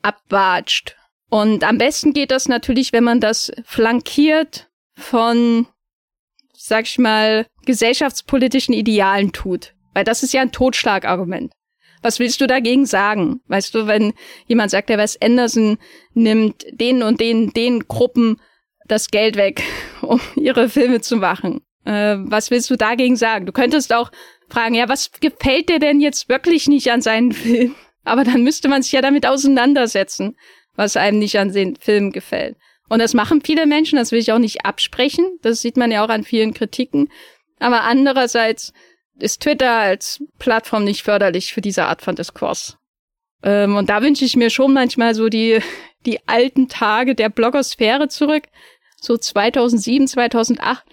abwatscht. Und am besten geht das natürlich, wenn man das flankiert von sag ich mal, gesellschaftspolitischen Idealen tut. Weil das ist ja ein Totschlagargument. Was willst du dagegen sagen? Weißt du, wenn jemand sagt, der Wes Anderson nimmt den und den, den Gruppen das Geld weg, um ihre Filme zu machen. Äh, was willst du dagegen sagen? Du könntest auch fragen, ja, was gefällt dir denn jetzt wirklich nicht an seinen Filmen? Aber dann müsste man sich ja damit auseinandersetzen, was einem nicht an den Filmen gefällt. Und das machen viele Menschen, das will ich auch nicht absprechen. Das sieht man ja auch an vielen Kritiken. Aber andererseits ist Twitter als Plattform nicht förderlich für diese Art von Diskurs. Ähm, und da wünsche ich mir schon manchmal so die, die alten Tage der Blogosphäre zurück, so 2007, 2008,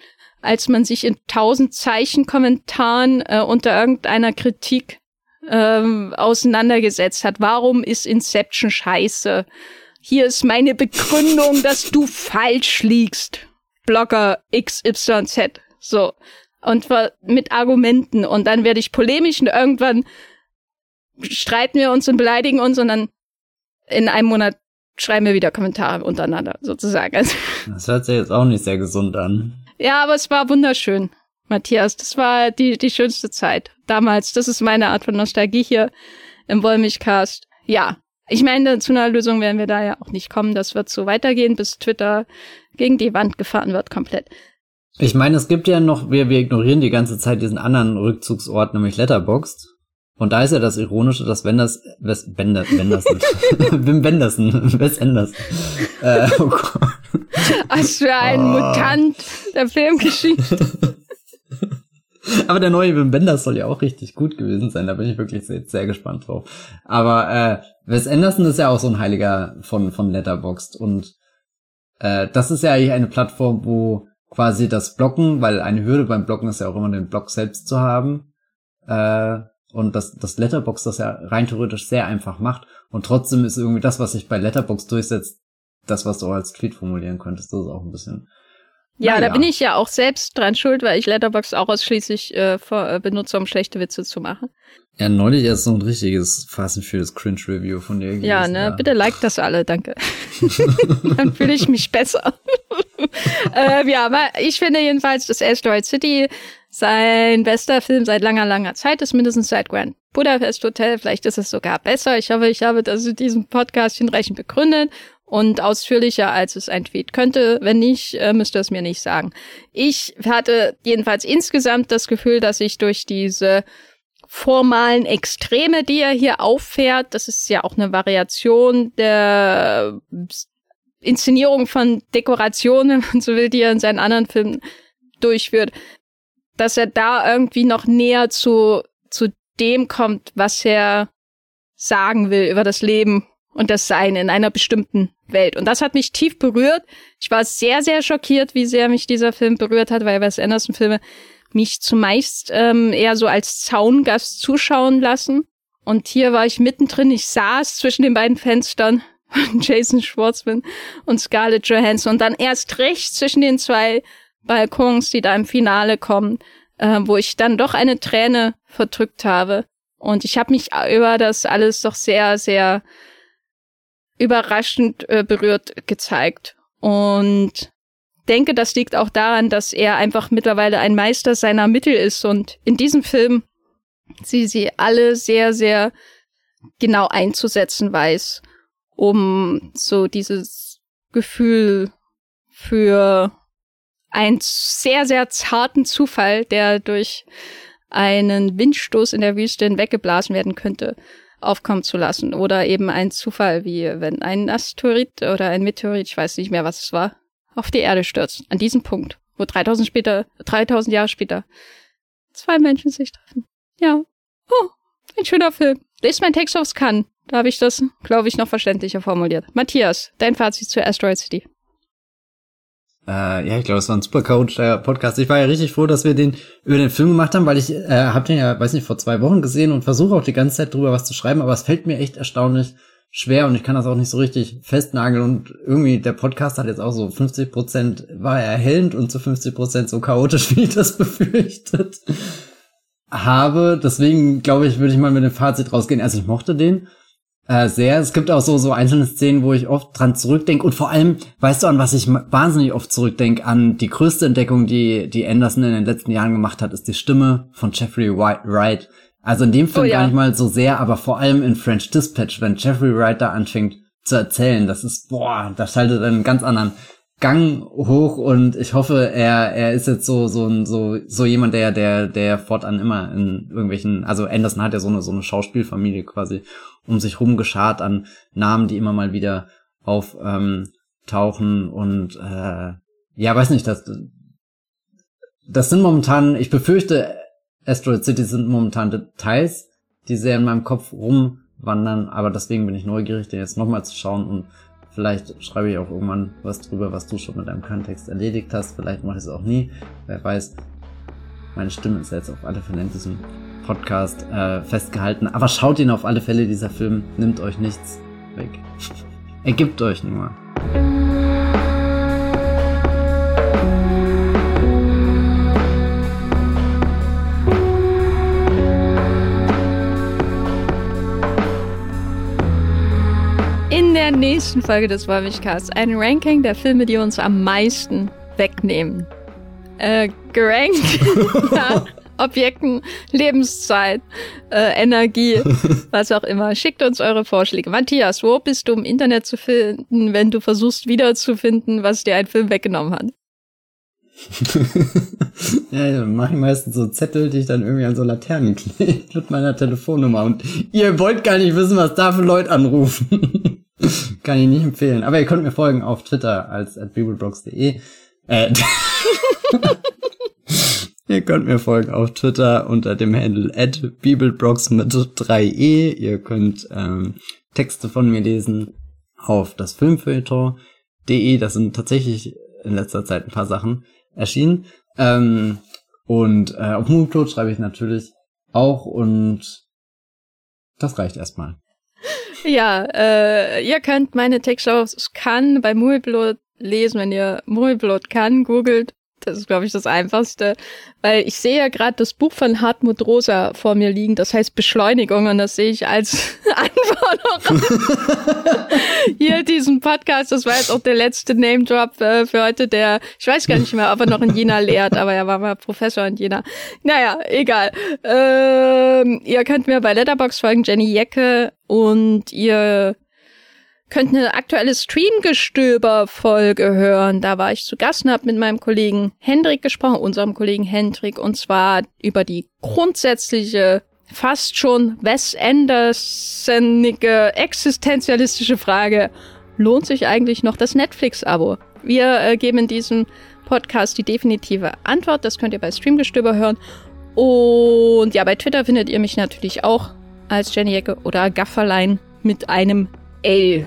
als man sich in tausend Zeichen Kommentaren äh, unter irgendeiner Kritik ähm, auseinandergesetzt hat. Warum ist Inception scheiße? Hier ist meine Begründung, dass du falsch liegst. Blogger XYZ. So. Und zwar mit Argumenten. Und dann werde ich polemisch und irgendwann streiten wir uns und beleidigen uns und dann in einem Monat schreiben wir wieder Kommentare untereinander, sozusagen. Also, das hört sich jetzt auch nicht sehr gesund an. Ja, aber es war wunderschön, Matthias. Das war die, die schönste Zeit damals. Das ist meine Art von Nostalgie hier im Wollmilchcast. Ja, ich meine, zu einer Lösung werden wir da ja auch nicht kommen. Das wird so weitergehen, bis Twitter gegen die Wand gefahren wird, komplett. Ich meine, es gibt ja noch, wir, wir ignorieren die ganze Zeit diesen anderen Rückzugsort, nämlich Letterboxd. Und da ist ja das Ironische, dass wenn das, Wes, Bender, Benderson, Wim Benderson, Wes Anderson, äh, oh Gott. Was für ein oh. Mutant der Filmgeschichte. Aber der neue Wim Benders soll ja auch richtig gut gewesen sein, da bin ich wirklich sehr, sehr gespannt drauf. Aber äh, Wes Anderson ist ja auch so ein Heiliger von, von Letterboxd und äh, das ist ja eigentlich eine Plattform, wo quasi das Blocken, weil eine Hürde beim Blocken ist ja auch immer den Block selbst zu haben, äh, und das, das Letterbox das ja rein theoretisch sehr einfach macht und trotzdem ist irgendwie das, was sich bei Letterbox durchsetzt, das, was du auch als Tweet formulieren könntest, das ist auch ein bisschen. Ja, naja. da bin ich ja auch selbst dran schuld, weil ich Letterbox auch ausschließlich äh, äh, benutze, um schlechte Witze zu machen. Ja, neulich erst so ein richtiges Fast and Furious Cringe Review von dir. Ja, ne, ja. bitte like das alle, danke. Dann fühle ich mich besser. äh, ja, aber ich finde jedenfalls, dass Asteroid City sein bester Film seit langer, langer Zeit ist, mindestens seit Grand Budapest Hotel. Vielleicht ist es sogar besser. Ich hoffe, ich habe das in diesem Podcast hinreichend begründet und ausführlicher, als es ein Tweet könnte. Wenn nicht, äh, müsste es mir nicht sagen. Ich hatte jedenfalls insgesamt das Gefühl, dass ich durch diese formalen Extreme, die er hier auffährt, das ist ja auch eine Variation der Inszenierung von Dekorationen, wenn man so will, die er in seinen anderen Filmen durchführt, dass er da irgendwie noch näher zu, zu dem kommt, was er sagen will über das Leben und das Sein in einer bestimmten Welt. Und das hat mich tief berührt. Ich war sehr, sehr schockiert, wie sehr mich dieser Film berührt hat, weil Wes Anderson-Filme mich zumeist ähm, eher so als Zaungast zuschauen lassen. Und hier war ich mittendrin. Ich saß zwischen den beiden Fenstern von Jason Schwartzman und Scarlett Johansson und dann erst recht zwischen den zwei Balkons, die da im Finale kommen, äh, wo ich dann doch eine Träne verdrückt habe. Und ich habe mich über das alles doch sehr, sehr überraschend äh, berührt gezeigt. Und denke, das liegt auch daran, dass er einfach mittlerweile ein Meister seiner Mittel ist und in diesem Film sie sie alle sehr, sehr genau einzusetzen weiß, um so dieses Gefühl für einen sehr, sehr zarten Zufall, der durch einen Windstoß in der Wüste hinweggeblasen werden könnte, aufkommen zu lassen. Oder eben ein Zufall, wie wenn ein Asteroid oder ein Meteorit, ich weiß nicht mehr, was es war, auf die Erde stürzt. An diesem Punkt, wo 3000 später, 3000 Jahre später zwei Menschen sich treffen. Ja. Oh, ein schöner Film. Lest mein Text aufs Kann. Da habe ich das, glaube ich, noch verständlicher formuliert. Matthias, dein Fazit zu Asteroid City. Äh, ja, ich glaube, es war ein super der Podcast. Ich war ja richtig froh, dass wir den über den Film gemacht haben, weil ich äh, habe den ja, weiß nicht, vor zwei Wochen gesehen und versuche auch die ganze Zeit drüber was zu schreiben, aber es fällt mir echt erstaunlich schwer und ich kann das auch nicht so richtig festnageln und irgendwie der Podcast hat jetzt auch so 50 Prozent war erhellend und zu 50 Prozent so chaotisch, wie ich das befürchtet habe. Deswegen glaube ich, würde ich mal mit dem Fazit rausgehen. Also ich mochte den äh, sehr. Es gibt auch so, so einzelne Szenen, wo ich oft dran zurückdenke. Und vor allem, weißt du, an was ich wahnsinnig oft zurückdenke, an die größte Entdeckung, die, die Anderson in den letzten Jahren gemacht hat, ist die Stimme von Jeffrey Wright. Also in dem Film oh, ja. gar nicht mal so sehr, aber vor allem in French Dispatch, wenn Jeffrey Wright da anfängt zu erzählen, das ist, boah, das schaltet einen ganz anderen Gang hoch und ich hoffe, er, er ist jetzt so, so, so, so jemand, der, der, der fortan immer in irgendwelchen, also Anderson hat ja so eine, so eine Schauspielfamilie quasi um sich rum geschart an Namen, die immer mal wieder auf, ähm, und äh, ja, weiß nicht, das, das sind momentan, ich befürchte, Asteroid City sind momentan Details, die sehr in meinem Kopf rumwandern, aber deswegen bin ich neugierig, den jetzt nochmal zu schauen und vielleicht schreibe ich auch irgendwann was drüber, was du schon mit deinem Kontext erledigt hast, vielleicht mache ich es auch nie, wer weiß. Meine Stimme ist jetzt auf alle Fälle in diesem Podcast äh, festgehalten, aber schaut ihn auf alle Fälle, dieser Film nimmt euch nichts weg. er gibt euch nur. In der nächsten Folge des Wollmilchcasts ein Ranking der Filme, die uns am meisten wegnehmen. Äh, gerankt Objekten, Lebenszeit, äh, Energie, was auch immer. Schickt uns eure Vorschläge. Matthias, wo bist du im Internet zu finden, wenn du versuchst wiederzufinden, was dir ein Film weggenommen hat? ja, mache ich meistens so Zettel, die ich dann irgendwie an so Laternen klebe mit meiner Telefonnummer. Und ihr wollt gar nicht wissen, was da für Leute anrufen. Kann ich nicht empfehlen. Aber ihr könnt mir folgen auf Twitter als at bibelbrox.de. Äh, ihr könnt mir folgen auf Twitter unter dem Handle at bibelbrox mit 3e. Ihr könnt ähm, Texte von mir lesen auf das Filmfilter.de. Das sind tatsächlich in letzter Zeit ein paar Sachen erschienen. Ähm, und äh, auf Moonplot schreibe ich natürlich auch und das reicht erstmal. Ja, äh, ihr könnt meine auf Kann bei Moonplot lesen, wenn ihr Moonplot kann, googelt das ist, glaube ich, das Einfachste, weil ich sehe ja gerade das Buch von Hartmut Rosa vor mir liegen, das heißt Beschleunigung und das sehe ich als Anforderung hier diesen Podcast. Das war jetzt auch der letzte Name-Drop äh, für heute, der, ich weiß gar nicht mehr, ob er noch in Jena lehrt, aber er war mal Professor in Jena. Naja, egal. Ähm, ihr könnt mir bei Letterbox folgen, Jenny Jecke, und ihr könnt eine aktuelle Streamgestöber-Folge hören. Da war ich zu Gast und habe mit meinem Kollegen Hendrik gesprochen, unserem Kollegen Hendrik, und zwar über die grundsätzliche, fast schon Wes Andersonige existenzialistische Frage, lohnt sich eigentlich noch das Netflix-Abo? Wir äh, geben in diesem Podcast die definitive Antwort. Das könnt ihr bei Streamgestöber hören. Und ja, bei Twitter findet ihr mich natürlich auch als Jenny Ecke oder Gafferlein mit einem L.